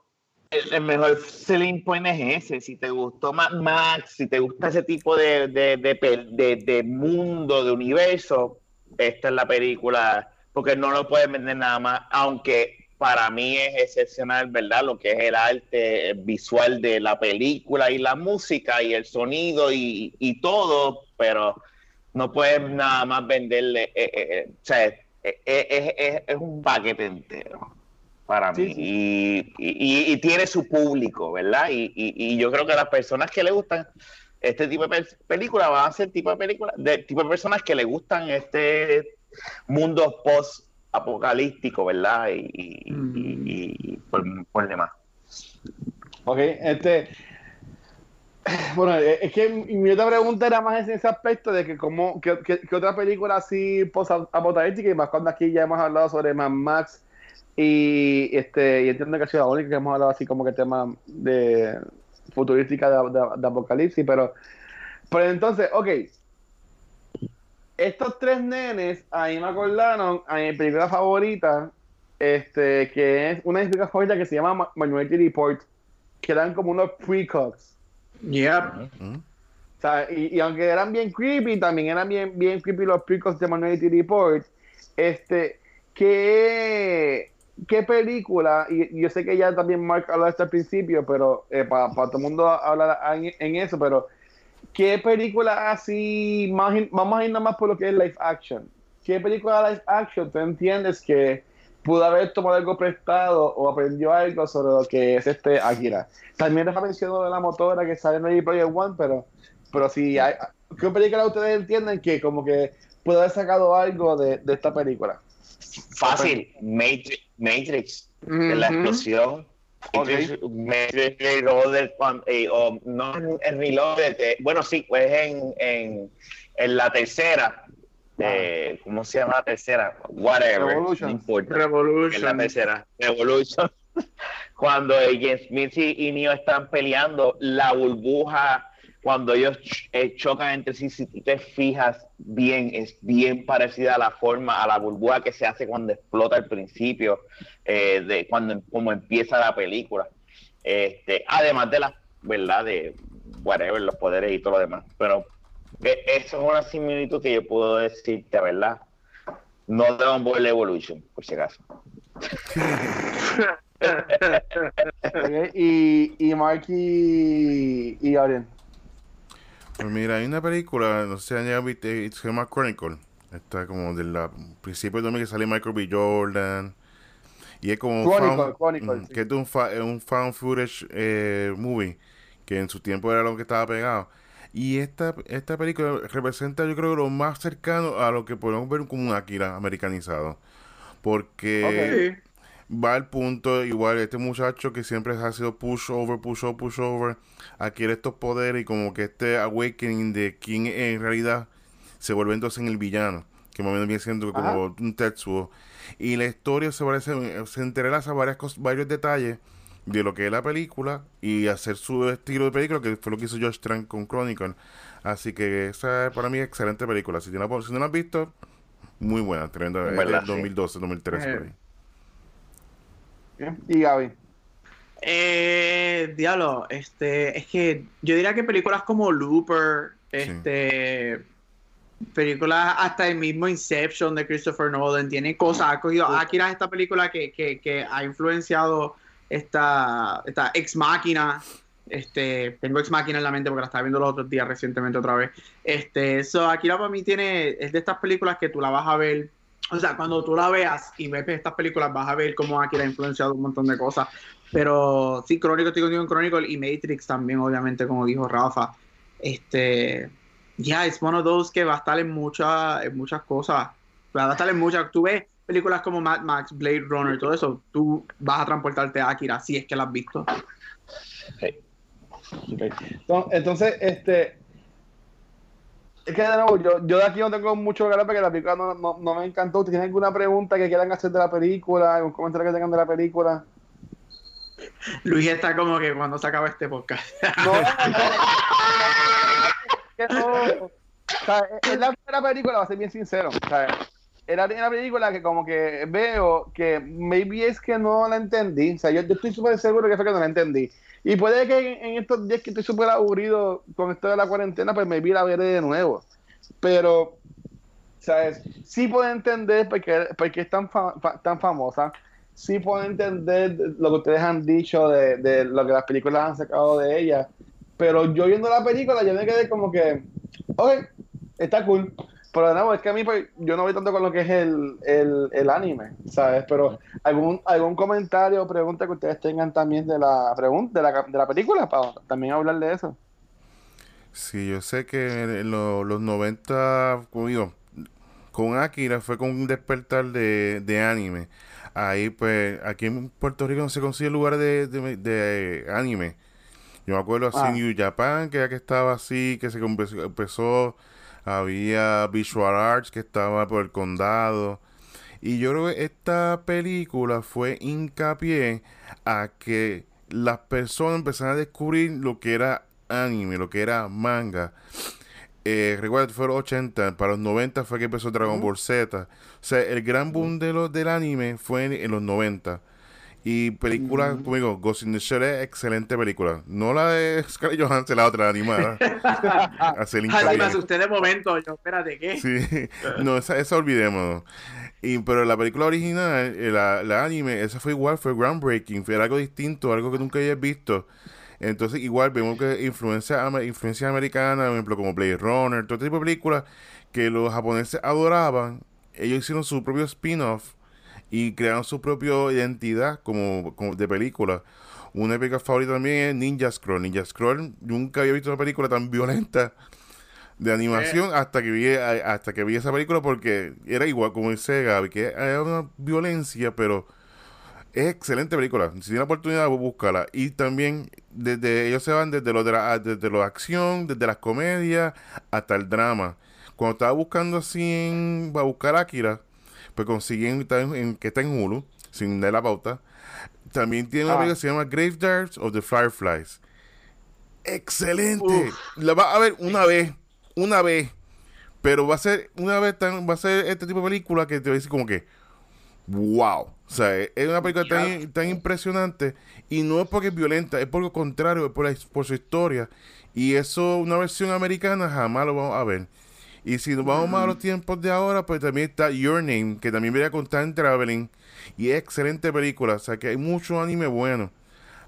el, mejor selling point es ese. Si te gustó Max, si te gusta ese tipo de, de, de, de, mundo, de universo, esta es la película, porque no lo puedes vender nada más, aunque para mí es excepcional, ¿verdad? Lo que es el arte visual de la película y la música y el sonido y, y todo, pero no puedes nada más venderle, eh, eh, eh, o sea, es, un paquete entero para mí Y, y, tiene su público, ¿verdad? Y, yo creo que las personas que le gustan este tipo de película van a ser tipo de película de tipo de personas que le gustan este mundo post apocalíptico, ¿verdad? Y, mm. por, por demás. Ok, este bueno, eh, es que mi otra pregunta era más en ese aspecto de que como que, otra película así post-apocalíptica y más cuando aquí ya hemos hablado sobre Mad Max y este y entiendo que ha sido la única que hemos hablado así como que tema de futurística de, apocalipsis, pero pero entonces, ok, estos tres nenes a mí me acordaron a mi película favorita, este, que es una de mis películas favoritas que se llama Minority Report, que eran como unos precogs Yep. O sea, y, aunque eran bien creepy, también eran bien, bien creepy los picos de Minority Report. Este, ¿qué, qué película? Y yo sé que ya también Mark habló esto al principio, pero eh, para, todo el mundo hablar en, eso, pero ¿qué película así? vamos a ir nada más por lo que es live action. ¿Qué película live action tú entiendes que pudo haber tomado algo prestado o aprendió algo sobre lo que es este Akira. También les mencionado de la motora que sale en Ready Player One, pero, pero si hay, ¿qué película ustedes entienden que como que pudo haber sacado algo de, esta película? Fácil, Matrix, Matrix la explosión. Matrix Reloaded, eh, o no en Reloaded, eh, bueno, sí, pues en, en, en la tercera, de, ¿cómo se llama la tercera? Whatever. Revolution. No importa. Revolution. La tercera. Revolution. cuando James Smith y, Neo están peleando, la burbuja, cuando ellos eh, chocan entre sí, si tú te fijas bien, es bien parecida a la forma, a la burbuja que se hace cuando explota al principio, eh, de cuando como empieza la película. Este, además de la verdad de whatever, los poderes y todo lo demás. Pero eso es una similitud que yo puedo decirte, ¿verdad? No Dragon Ball Evolution, por si acaso. y, y Marky y Gabriel. Pues mira, hay una película, no sé si ya viste, se llama Chronicle. Está como del principio de que sale Michael B. Jordan. Y es como un que es un, un fan footage eh, movie que en su tiempo era lo que estaba pegado. Y esta, esta película representa, yo creo, lo más cercano a lo que podemos ver como un Akira americanizado. Porque va al punto, igual, este muchacho que siempre ha sido push over, push over, push over, adquiere estos poderes y como que este awakening de quién en realidad se vuelve entonces en el villano, que más o menos viene siendo como un Tetsuo. Y la historia se parece, se entrelaza varias cosas, varios detalles de lo que es la película y hacer su estilo de película, que fue lo que hizo Josh Trank con Chronicle. Así que esa es para mí excelente película. Si, no, si no la has visto, muy buena, tremenda. Es de 2012, 2013. por ahí. ¿Y Gaby? Eh, diablo, este, es que yo diría que películas como Looper, este, películas hasta el mismo Inception de Christopher Nolan, tiene cosas, ha cogido, Akira esta película que, que, que ha influenciado esta, esta ex máquina. Este, tengo ex máquina en la mente porque la estaba viendo los otros días recientemente otra vez. Este, eso Akira para mí tiene, es de estas películas que tú la vas a ver. O sea, cuando tú la veas y ves estas películas, vas a ver cómo Akira ha influenciado un montón de cosas. Pero sí, Crónico, estoy contigo en Chronicle y Matrix también, obviamente, como dijo Rafa. Este, ya, es uno de those que va a estar en muchas, en muchas cosas. Va a estar en muchas. Tú ves, películas como Mad Max, Blade Runner, todo eso, tú vas a transportarte a Akira si es que la has visto. Entonces, este. Es que de nuevo, yo, yo de aquí no tengo mucho que hablar porque la película no, no, no me encantó. ¿Tienen alguna pregunta que quieran hacer de la película? ¿Algún comentario que tengan de la película? Luis está como que cuando se acaba este podcast. No, no, no. O sea, es la primera película, va a ser bien sincero. O sea, era una película que como que veo que maybe es que no la entendí. O sea, yo, yo estoy súper seguro que fue que no la entendí. Y puede que en, en estos días que estoy súper aburrido con esto de la cuarentena, pues maybe la veré de nuevo. Pero, ¿sabes? Sí puedo entender por qué, por qué es tan, fa- fa- tan famosa. Sí puedo entender lo que ustedes han dicho de, de lo que las películas han sacado de ella. Pero yo viendo la película, yo me quedé como que, ok, está cool. Pero de nuevo, es que a mí pues, yo no voy tanto con lo que es el, el, el anime, ¿sabes? Pero algún, algún comentario o pregunta que ustedes tengan también de la pregunta de la, de la película, para también hablar de eso. Sí, yo sé que en lo- los 90, como digo, con Akira fue con un despertar de, de anime. Ahí, pues, aquí en Puerto Rico no se consigue lugares de, de, de anime. Yo me acuerdo así, Ah. New Japan, que ya que estaba así, que se empezó, había Visual Arts, que estaba por el condado. Y yo creo que esta película fue hincapié a que las personas empezaran a descubrir lo que era anime, lo que era manga. Eh, recuerda que fue los 80, para los 90 fue que empezó Dragon Ball Z. O sea, el gran boom de lo- del anime fue en, en los 90. Y película, como digo, Ghost in the Shell es excelente película. No la de Scarlett Johansson, la otra la animada. Hacer Ay, me asusté de momento. Yo, espérate, ¿qué? Sí, no, esa, esa olvidémonos. Y, pero la película original, eh, la, la anime, esa fue igual, fue groundbreaking, fue algo distinto, algo que nunca hayas visto. Entonces, igual vemos que influencia, influencia americana, por ejemplo, como Blade Runner, todo tipo de películas que los japoneses adoraban, ellos hicieron su propio spin-off y crearon su propia identidad como, como de película. Una película favorita también es Ninja Scroll. Ninja Scroll, nunca había visto una película tan violenta de animación hasta que vi a- hasta que vi esa película porque era igual como dice Gaby que era una violencia pero es excelente película si tiene la oportunidad búscala y también desde ellos se van desde lo de la desde lo de acción desde las comedias hasta el drama cuando estaba buscando así en para buscar Akira pues conseguí en, está en- en- que está en Hulu sin dar la pauta. También tiene una Ah. película que se llama Graveyards of the Fireflies. Excelente. Uf. la vas a ver una vez una vez. Pero va a ser una vez tan, va a ser este tipo de película que te va a decir como que wow o sea es es una película tan, tan impresionante. Y no es porque es violenta es por lo contrario es por, la- por su historia. Y eso una versión americana jamás lo vamos a ver y si nos vamos más a los tiempos de ahora pues también está Your Name que también viene con Time Traveling y es excelente película o sea que hay mucho anime bueno.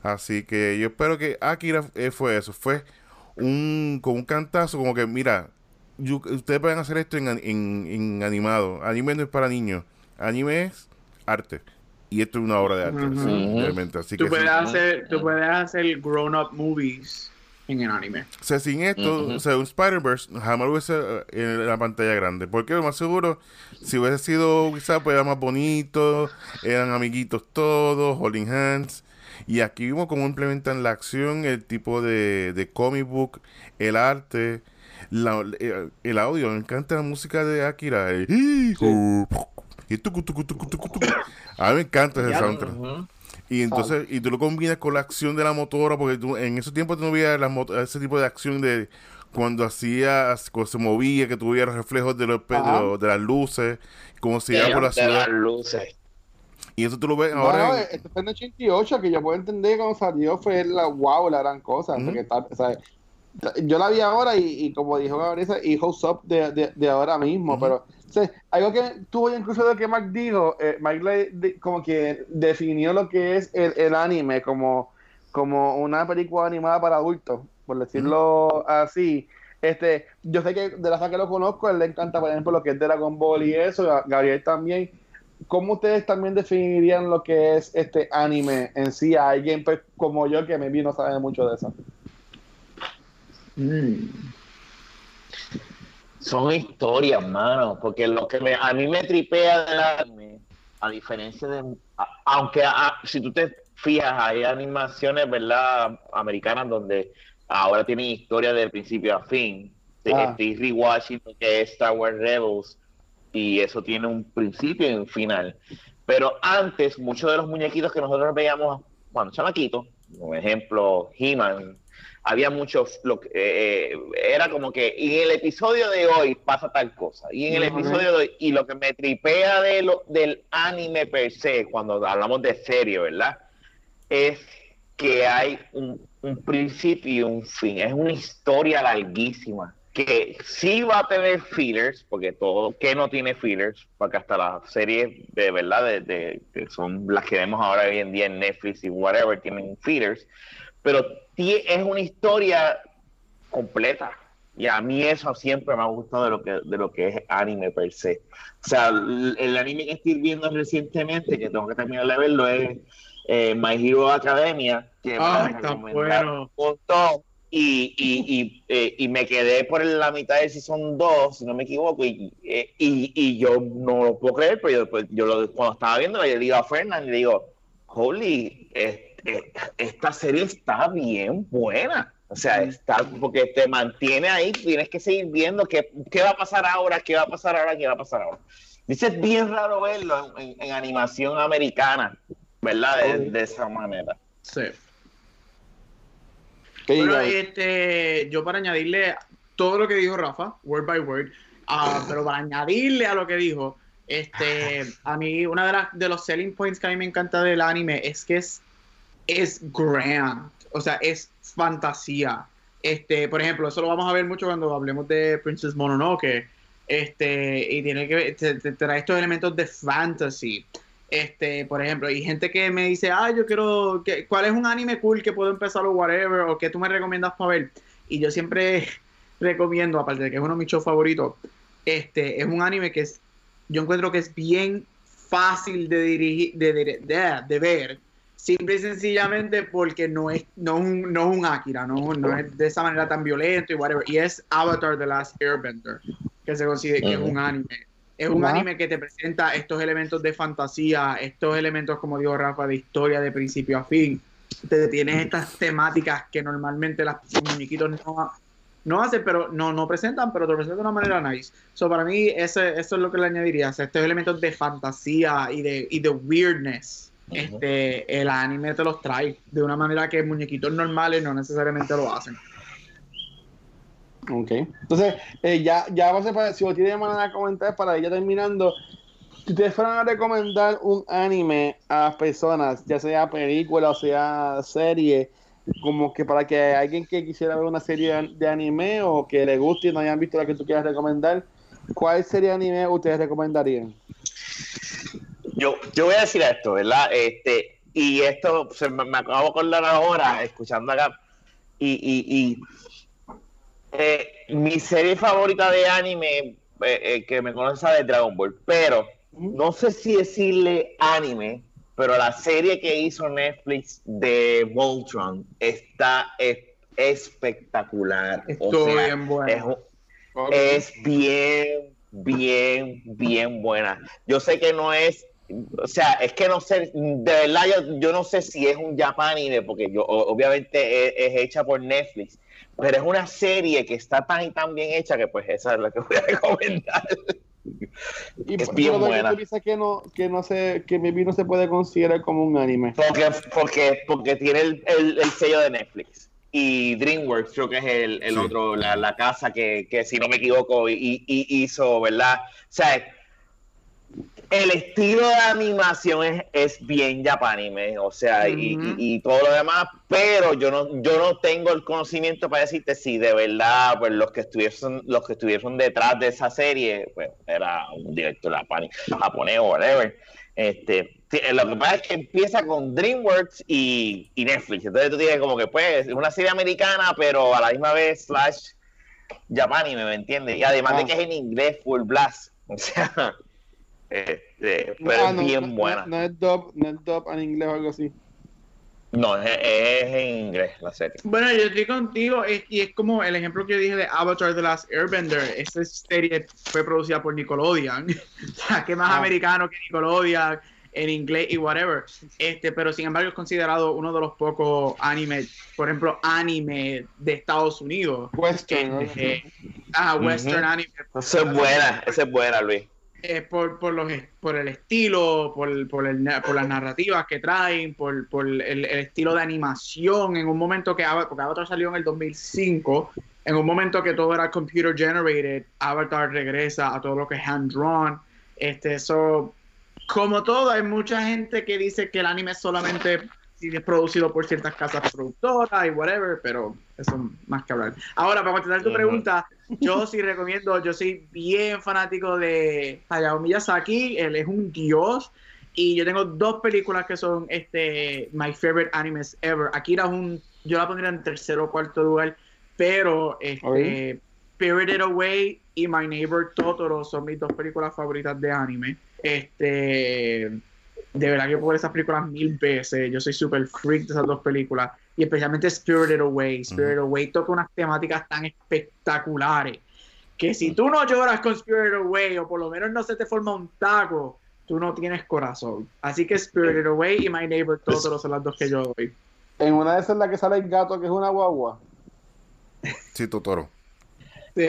Así que yo espero que Akira eh, fue eso fue un con un cantazo como que mira yo- ustedes pueden hacer esto en, en, en animado. Anime no es para niños anime es arte y esto es una obra de arte sí, realmente así Tú que puedes, sí. hacer, tú puedes hacer grown-up movies en el anime. o sea sin esto o sea un Spider-Verse jamás lo hubiese eh, en la pantalla grande porque lo más seguro si hubiese sido quizás pues era más bonito eran amiguitos todos holding hands y aquí vimos cómo implementan la acción, el tipo de, de comic book, el arte, la- el, el audio. Me encanta la música de Akira. el y tucu. A mí me encanta ese soundtrack. Ujú. Y entonces, y tú lo combinas con la acción de la motora, porque tú, en esos tiempos tú no veías ese tipo de acción de cuando hacía, cuando se movía, que tuviera reflejos de, los, pe- de, los- de las luces, como se iba por la De ciudad. las luces. Y eso tú lo ves ahora. no, en- esto fue en 88, que yo puedo entender que cuando salió fue la wow, la gran cosa. Ujú. porque está- o sea, yo la vi ahora y, y como dijo Gabriela, y House Up de, de, de ahora mismo, Ujú. pero o sea, algo que tuvo incluso lo que Mike dijo, eh, Mike le- de- como que definió lo que es el, el anime como, como una película animada para adultos, por decirlo así. Este, yo sé que de la gente que lo conozco, él le encanta, por ejemplo, lo que es Dragon Ball y eso, a Gabriel también. ¿Cómo ustedes también definirían lo que es este anime en sí a alguien pues, como yo que me no sabe mucho de eso? Mm. Son historias, mano, porque lo que me, a mí me tripea del anime, a diferencia de, a- aunque a- si tú te fijas, hay animaciones, ¿verdad?, americanas donde ahora tienen historia de principio a fin. Ah. Estoy rewatching lo que es Star Wars Rebels y eso tiene un principio y un final. Pero antes, muchos de los muñequitos que nosotros veíamos cuando chamaquitos, por ejemplo, He-Man, había muchos, lo que, eh, era como que y en el episodio de hoy pasa tal cosa, y en el Ujú. episodio de hoy, y lo que me tripea de lo, del anime per se, cuando hablamos de serie, ¿verdad? Es que hay un, un principio y un fin, es una historia larguísima, que sí va a tener fillers, porque todo, que no tiene fillers, porque hasta las series de verdad, de, de- que son las que vemos ahora hoy en día en Netflix y whatever, tienen fillers, pero es una historia completa. Y a mí eso siempre me ha gustado de lo que, de lo que es anime per se. O sea, el, anime que estoy viendo recientemente, que tengo que terminar de verlo, es eh, My Hero Academia, que me Ah, recomendaron bueno. un montón. Y, y, y, eh, y me quedé por la mitad del season 2, si no me equivoco, y, eh, y, y yo no lo puedo creer, pero yo, pues, yo lo- cuando estaba viendo, le digo a Fernan, le digo, holy, es- es- esta serie está bien buena. O sea, está porque te mantiene ahí, tienes que seguir viendo qué, qué va a pasar ahora, qué va a pasar ahora, qué va a pasar ahora. Dice, es bien raro verlo en, en- en animación americana, ¿verdad? De, de esa manera. Sí. ¿Qué Bueno, este, yo para añadirle todo lo que dijo Rafa, word by word, ah, pero para añadirle a lo que dijo, este, a mí una de, las, de los selling points que a mí me encanta del anime es que es, es grand, o sea, es fantasía. Este, por ejemplo, eso lo vamos a ver mucho cuando hablemos de Princess Mononoke, este, y tiene que te, te trae estos elementos de fantasy. Este, por ejemplo, hay gente que me dice, ah, yo quiero, que, ¿cuál es un anime cool que puedo empezar o whatever? O que tú me recomiendas para ver. Y yo siempre recomiendo, aparte de que es uno de mis shows favoritos, este, es un anime que es, yo encuentro que es bien fácil de dirigir, de- de ver, simple y sencillamente porque no es, no es un, no es un Akira, no, no es de esa manera tan violento y whatever. Y es Avatar The Last Airbender, que se considera que es un anime. Es un anime que te presenta estos elementos de fantasía, estos elementos, como dijo Rafa, de historia de principio a fin. Te tienes estas temáticas que normalmente las, los muñequitos no, no hacen, pero no, no presentan, pero te presentan de una manera nice. So, para mí, ese, eso es lo que le añadiría. O sea, estos elementos de fantasía y de, y de weirdness. Este, el anime te los trae de una manera que muñequitos normales no necesariamente lo hacen. Ok. Entonces, eh, ya, ya vamos a pasar, si vos tienes manera de comentar para ir ya terminando, si ustedes fueran a recomendar un anime a personas, ya sea película o sea serie, como que para que alguien que quisiera ver una serie de- de anime o que le guste y no hayan visto la que tú quieras recomendar, ¿cuál serie de anime ustedes recomendarían? Yo, yo voy a decir esto, ¿verdad? Este, y esto se me, me acabo de acordar ahora, escuchando acá. Y, y, y eh, mi serie favorita de anime eh, eh, que me conoce es Dragon Ball, pero no sé si decirle anime, pero la serie que hizo Netflix de Voltron está es- espectacular. O Estoy sea, bien es un- es bien, bien, bien buena. Yo sé que no es, o sea, es que no sé, de verdad yo, yo no sé si es un Japanime, porque yo obviamente es, es hecha por Netflix, pero es una serie que está tan y tan bien hecha que pues esa es la que voy a recomendar. Y Es bien pero ¿por qué buena. piensas que no, que no se, que maybe no se puede considerar como un anime? Porque, porque, porque tiene el, el- el sello de Netflix. Y DreamWorks creo que es el, el Sí. otro, la, la casa que, que, si no me equivoco, y, y hizo, ¿verdad? O sea, el estilo de animación es, es bien japanime, o sea, y, y- y todo lo demás, pero yo no, yo no tengo el conocimiento para decirte si de verdad, pues los que estuviesen, los que estuvieron detrás de esa serie, pues era un director japonés o whatever. Este, lo que pasa es que empieza con DreamWorks y, y Netflix. Entonces tú tienes como que, pues, una serie americana, pero a la misma vez slash japanime, ¿me entiendes? Y además Ah. de que es en inglés, full blast. O sea, este, pero Ah, es no, bien no- buena. No, es dub, no es dub en inglés o algo así. No, es, es en inglés la serie. Bueno, yo estoy contigo, es- y es como el ejemplo que yo dije de Avatar The Last Airbender. Esa serie fue producida por Nickelodeon. o sea, que más Ah. americano que Nickelodeon en inglés y whatever. Este, pero sin embargo es considerado uno de los pocos animes, por ejemplo, anime de Estados Unidos. Western. ¿no? Eh, ah, western anime. Esa es buena, esa es buena, Luis. Eh, por, por, los, por el estilo, por, por, el, por las narrativas que traen, por, por el, el, estilo de animación. En un momento que porque Avatar salió en el 2005, en un momento que todo era computer generated, Avatar regresa a todo lo que es hand drawn. Este, eso, como todo, hay mucha gente que dice que el anime es solamente es producido por ciertas casas productoras y whatever, pero eso más que hablar. Ahora, para contestar tu pregunta, yo sí recomiendo, yo soy bien fanático de Hayao Miyazaki, él es un dios, y yo tengo dos películas que son este my favorite animes ever. Akira es un, yo la pondría en tercero o cuarto lugar, pero este, Spirited Away y My Neighbor Totoro son mis dos películas favoritas de anime. Este de verdad que puedo ver esas películas mil veces. Yo soy súper freak de esas dos películas. Y especialmente Spirited Away. Spirited Away toca unas temáticas tan espectaculares que si tú no lloras con Spirited Away o por lo menos no se te forma un taco, tú no tienes corazón. Así que Spirited Away y My Neighbor Totoro son las dos que yo doy. En una de esas es la que sale el gato que es una guagua. Sí, Totoro. Sí.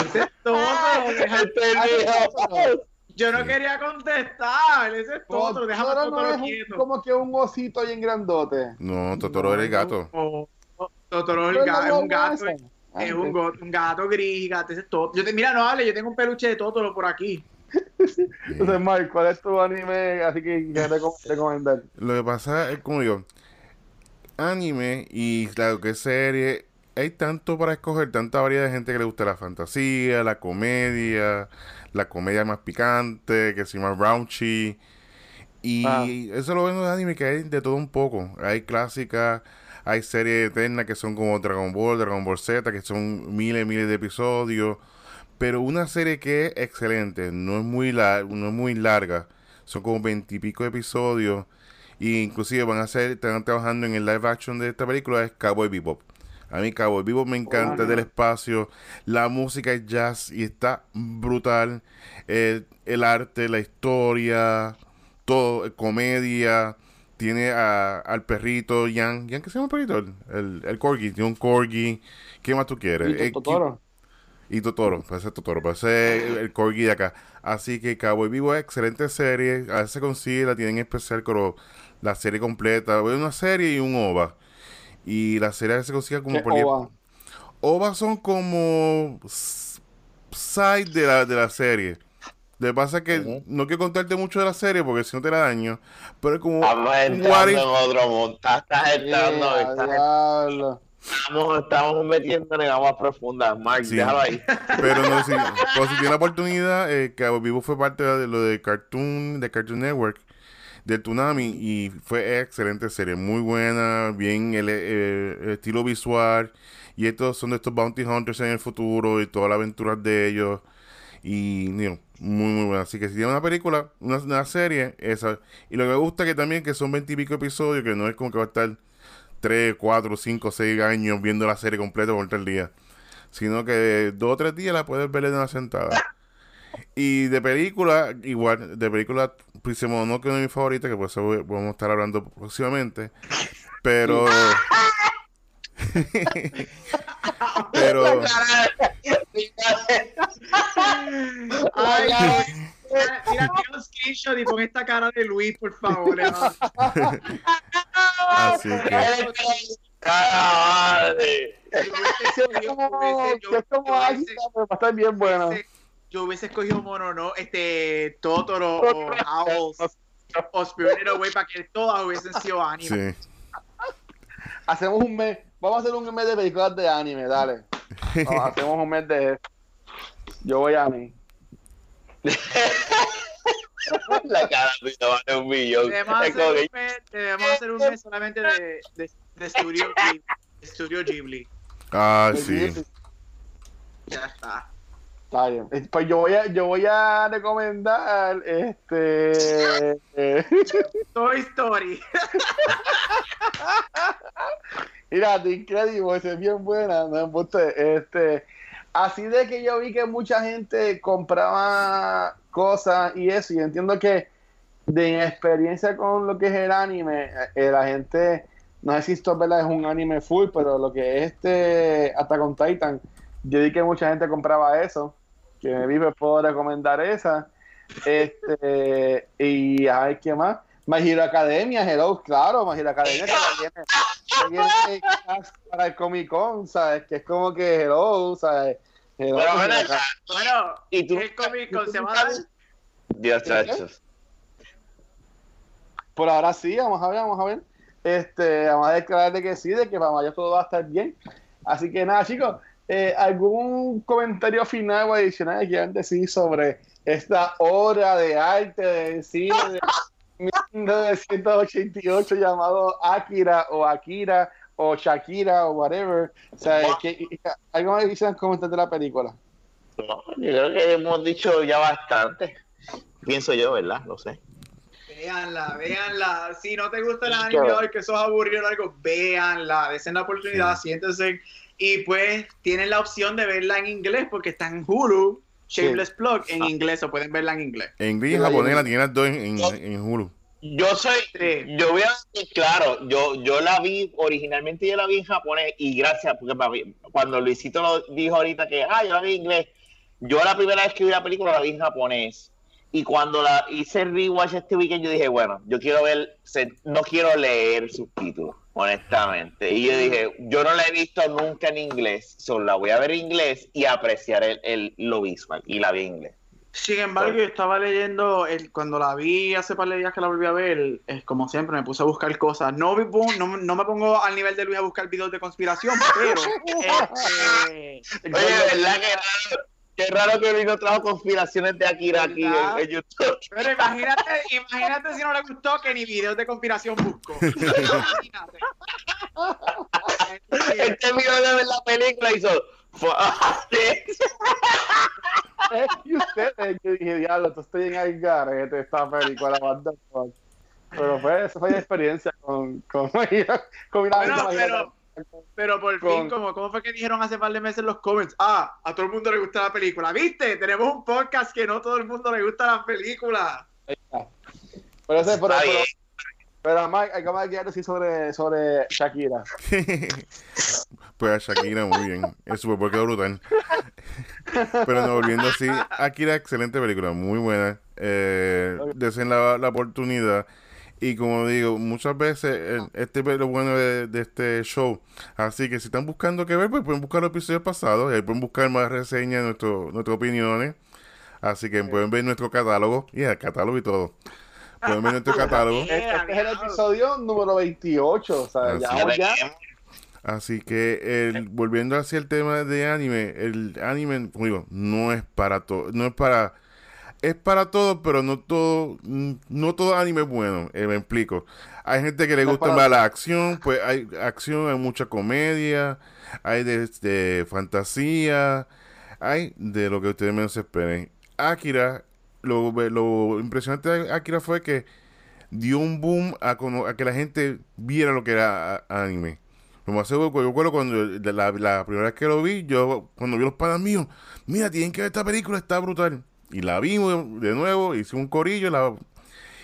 Ese es todo. Yo no quería contestar. Ese es todo. Déjame Totoro no es como que un osito ahí en grandote. No, Totoro era el gato. Totoro es un gato. Es un, un, gato gris, gato, ese es todo. Yo te, mira, no hable, yo tengo un peluche de Totoro por aquí. Entonces, Mike, ¿cuál es tu anime así que que recomendar? Lo que pasa es, como digo, anime y claro que serie hay tanto para escoger, tanta variedad de gente que le gusta la fantasía, la comedia, la comedia más picante, que se llama raunchy. Y ah. eso lo ven en los animes que hay de todo un poco. Hay clásicas, hay series eternas que son como Dragon Ball, Dragon Ball Z, que son miles y miles de episodios. Pero una serie que es excelente, no es muy, no es muy larga, son como veintipico episodios. Y inclusive van a ser, están trabajando en el live action de esta película, es Cowboy Bebop. A mí Cabo Vivo me encanta del espacio. La música es jazz y está brutal. El, arte, la historia, todo, eh, comedia. Tiene al perrito Jan. ¿Jan qué se llama el perrito? El, el corgi. Tiene un corgi. ¿Qué más tú quieres? Y Totoro. Y Totoro, parece Totoro, parece el, corgi de acá. Así que Cabo Vivo es excelente serie. A veces se consigue, la tienen especial con la serie completa. Una serie y un OVA. Y la serie se consigue como por OVA? OVA son como side de la, de la serie. Lo que pasa es que no quiero contarte mucho de la serie porque si no te la daño. Pero es como. Estamos entrando en otro mundo. Estás entrando. estamos, estamos metiendo en aguas profundas. Mark, déjalo ahí. Pero no, si, pues, si tiene la oportunidad, eh, que Vivo fue parte de lo de Cartoon, de Cartoon Network del Tsunami y fue excelente serie, muy buena, bien el, estilo visual. Y estos son de estos bounty hunters en el futuro y toda la aventura de ellos. Y muy muy buena, así que si tiene una película, una, serie, esa. Y lo que me gusta que también que son veintipico episodios, que no es como que va a estar 3, 4, 5, 6 años viendo la serie completa por tres días, sino que dos o tres días la puedes ver en una sentada. Y de película, igual, de película Prince no que es mi favorita, que por eso vamos a estar hablando próximamente. Pero. pero. Ay, mira, mira, un screenshot y pon esta cara de Luis, por favor. Así que. Yo, bien bueno yo hubiese escogido mono, ¿no? Este, Totoro o Owls o Spirited Away para que todas hubiesen sido anime. Sí. Hacemos un mes, vamos a hacer un mes de películas de anime, dale. hacemos un mes de Yo voy a mí. La cara tuya vale un millón. Debemos hacer, un mes, debemos hacer un mes solamente de, de, de Studio, Ghibli, Studio Ghibli. Ah, sí. Ya está. Eh, pues yo voy a, yo voy a recomendar este Toy Story. Mira, increíble, es bien buena, no este así de que yo vi que mucha gente compraba cosas y eso, y entiendo que de experiencia con lo que es el anime, eh, la gente, no sé si esto es un anime full, pero lo que es este hasta con Titan, Yo vi que mucha gente compraba eso, que me vi, pues puedo recomendar esa. Este, y a ver qué más. My Hero Academia, hello, claro, My Hero Academia que viene, que viene para el Comic Con, ¿sabes? Que es como que hello, ¿sabes? Hello, acá. Bueno, ¿Y tú? ¿qué Comic Con se va a dar? Dios, chachos. Por ahora sí, vamos a ver, vamos a ver. Este, vamos a declarar de que sí, de que para mayo todo va a estar bien. Así que nada, chicos, eh, ¿algún comentario final o adicional que quieran decir sobre esta obra de arte de cine de 1988 llamado Akira o Akira o Shakira o whatever? O sea, que, ¿algo más quisieran comentar de la película? No, yo creo que hemos dicho ya bastante. Pienso yo, ¿verdad? No sé. Véanla, véanla. Si no te gusta el anime que sos aburrido o algo, véanla, desen la oportunidad, siéntense. Y pues tienen la opción de verla en inglés porque está en Hulu, Shameless Plug, en inglés, o pueden verla en inglés. En inglés y en japonés la tienen las dos en, en, en Hulu. Yo soy, yo voy a decir, claro, yo, yo la vi, originalmente yo la vi en japonés y gracias, porque cuando Luisito lo dijo ahorita que, ah, yo la vi en inglés, yo la primera vez que vi la película la vi en japonés y cuando la hice el rewatch este weekend yo dije, bueno, yo quiero ver, no quiero leer subtítulos, honestamente. Y yo dije, yo no la he visto nunca en inglés, solo la voy a ver en inglés y apreciar el, el- lo visual y la vi en inglés. Sin embargo, yo estaba leyendo, el, cuando la vi hace par de días que la volví a ver, es como siempre, me puse a buscar cosas. No, vi- no, no me pongo al nivel de Luis a buscar videos de conspiración, pero... este, Oye, ¿verdad que? Qué raro que Luis no trajo conspiraciones de Akira aquí en, en YouTube. Pero imagínate, imagínate si no le gustó que ni videos de conspiración busco. Imagínate. Este video de ver la película Es que ustedes, yo dije, diablo, esto estoy en el garete esta película, what the fuck. Pero fue, esa fue mi experiencia con, con, con una Bueno, pero- Pero por Con- fin, como, ¿cómo fue que dijeron hace par de meses en los comments? Ah, a todo el mundo le gusta la película. ¿Viste? Tenemos un podcast que no todo el mundo le gusta la película. Pero, ese, pero, pero, Mike, hay que más que decir sobre, sobre Shakira. pues a Shakira muy bien. El Super quedó brutal. Pero no, volviendo así, Akira, excelente película, muy buena. Eh, desen la, la oportunidad. Y como digo, muchas veces eh, este es lo bueno de, de este show. Así que si están buscando qué ver, pues pueden buscar los episodios pasados. Y ahí pueden buscar más reseñas, nuestro, nuestras opiniones. Así que pueden ver nuestro catálogo. Y el catálogo y todo. Pueden ver nuestro catálogo. Este, este es el episodio número 28, o sea, Así ya. Así que el, volviendo hacia el tema de anime, el anime, como digo, no es para todo, no es para, es para todo, pero no todo, no todo anime es bueno, eh, me explico. Hay gente que le gusta más la acción, pues hay acción, hay mucha comedia, hay de, de fantasía, hay de lo que ustedes menos esperen. Akira, lo, lo impresionante de Akira fue que dio un boom a, a que la gente viera lo que era anime. Como hace poco, yo recuerdo cuando la, la primera vez que lo vi, yo cuando vi los panas míos, mira, tienen que ver esta película, está brutal. Y la vimos de nuevo, hicimos un corillo, la,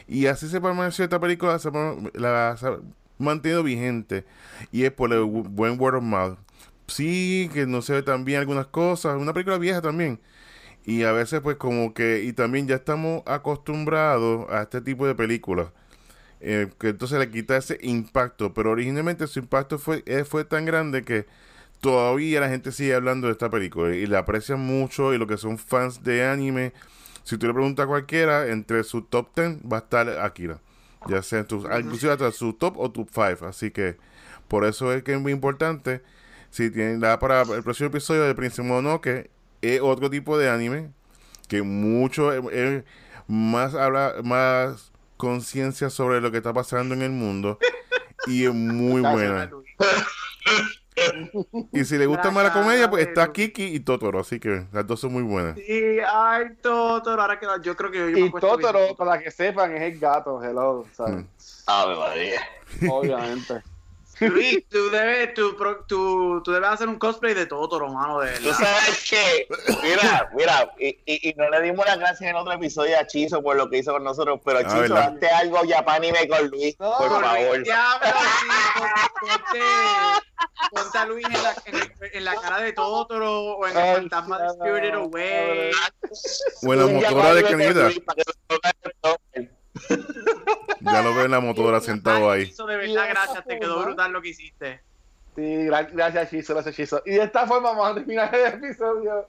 y así se permaneció esta película, se, la, ha mantenido vigente. Y es por el bu- buen word of mouth. Sí, que no se ve tan bien algunas cosas, una película vieja también. Y a veces pues como que, y también ya estamos acostumbrados a este tipo de películas. eh, que entonces le quita ese impacto. Pero originalmente su impacto fue, eh, fue tan grande que todavía la gente sigue hablando de esta película. Y la aprecian mucho. Y lo que son fans de anime, si tú le preguntas a cualquiera, entre su top 10 va a estar Akira. Ya sea en tu- inclusive hasta su top o top 5. Así que por eso es que es muy importante. Si tienen da para el próximo episodio de Prince Mononoke, es otro tipo de anime que mucho eh, eh, más habla más conciencia sobre lo que está pasando en el mundo y es muy buena. Y si le gusta más la comedia, pues está Kiki y Totoro, así que las dos son muy buenas. Sí, ay, Totoro, ahora que yo creo que yo me Y Totoro, bien. para que sepan, es el gato, hello, ¿sabes? Mm. Ave María. Obviamente. Luis, tú debes, tú, pro- tú, tú debes hacer un cosplay de Totoro, mano, de Tú sabes que, mira, mira, y, y, y no le dimos las gracias en otro episodio a Chizo por lo que hizo con nosotros, pero Chizo, ¿verdad? hazte algo Japanime con Luis, No, por favor. Diablo, sí, ponte- ponte a Luis en la, en, la cara de Totoro o en el Ay, fantasma de Spirited Away. O en la motora de llamado Ya lo veo en la motora sentado ahí. Chizo, de verdad, gracias, te quedó brutal lo que hiciste. Sí, gra- gracias, Chizo, gracias, Chizo. Y de esta forma vamos a terminar el episodio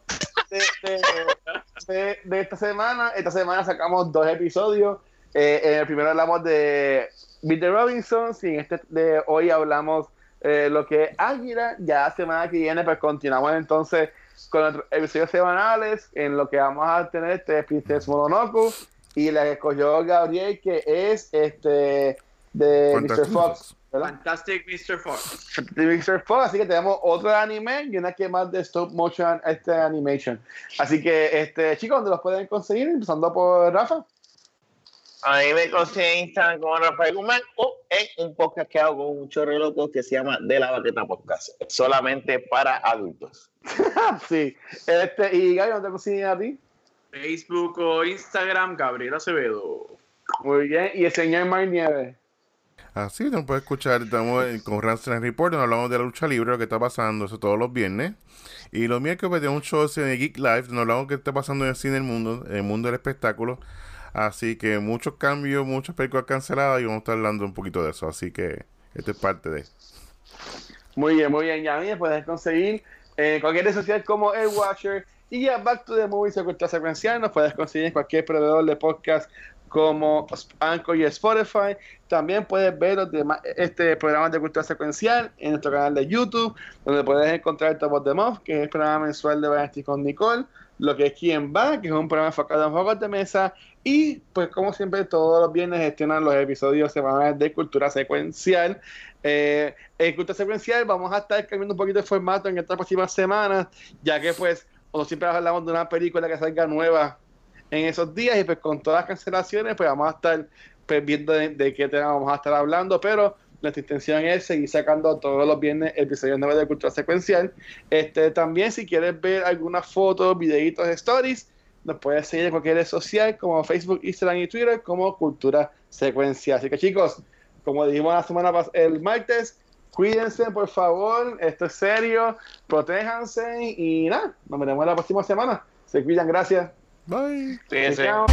de, de- de- de esta semana. Esta semana sacamos dos episodios. Eh, en el primero hablamos de Beat the Robinsons y en este de hoy hablamos eh, lo que es Águila. Ya la semana que viene, pues continuamos entonces con nuestros episodios semanales en lo que vamos a tener este Princess Mononoke y la que escogió Gabriel, que es este de Mr. Fox. ¿verdad? Fantastic Mr. Fox. de Mr. Fox, así que tenemos otro anime y una que más de stop motion este animation. Así que, este, chicos, ¿dónde los pueden conseguir? Empezando por Rafa. A mí me consigue en Instagram como Rafael Guzmán o en un podcast que hago con un chorro loco que se llama De la Baqueta Podcast. Solamente para adultos. sí. Este, y Gaby, ¿dónde te consiguen a ti? Facebook o Instagram, Gabriel Acevedo. Muy bien. Y el señor Mar Nieves. Así nos puede escuchar. Estamos con Wrestling Report, donde hablamos de la lucha libre, lo que está pasando, eso todos los viernes. Y los miércoles pues, tenemos un show en el Geek Live, donde hablamos de qué está pasando en el cine del mundo, en el mundo del espectáculo. Así que muchos cambios, muchas películas canceladas y vamos a estar hablando un poquito de eso. Así que esto es parte de. Muy bien, muy bien. Y a mí me puedes conseguir en cualquier red social como El Watcher y a Back to the Movies o Cultura Secuencial. Nos puedes conseguir en cualquier proveedor de podcast como Anchor y Spotify. También puedes ver los demás este programa de Cultura Secuencial en nuestro canal de YouTube, donde puedes encontrar Top of the Month, que es el programa mensual de Vanity con Nicole. Lo que es Quien Va, que es un programa enfocado en juegos de mesa. Y pues como siempre todos los viernes gestionan los episodios semanales de Cultura Secuencial. Eh, en Cultura Secuencial vamos a estar cambiando un poquito de formato en estas próximas semanas, ya que pues siempre hablamos de una película que salga nueva en esos días y pues con todas las cancelaciones pues vamos a estar pues, viendo de, qué tema vamos a estar hablando, pero nuestra intención es seguir sacando todos los viernes episodios nuevos de Cultura Secuencial. Este, también si quieres ver algunas fotos, videitos, stories, nos puedes seguir en cualquier red social como Facebook, Instagram y Twitter como Cultura Secuencial. Así que chicos, como dijimos la semana pas- el martes, cuídense por favor, esto es serio, protéjanse y nada, nos veremos la próxima semana. Se cuidan, gracias. Bye. Fíjense. Chao.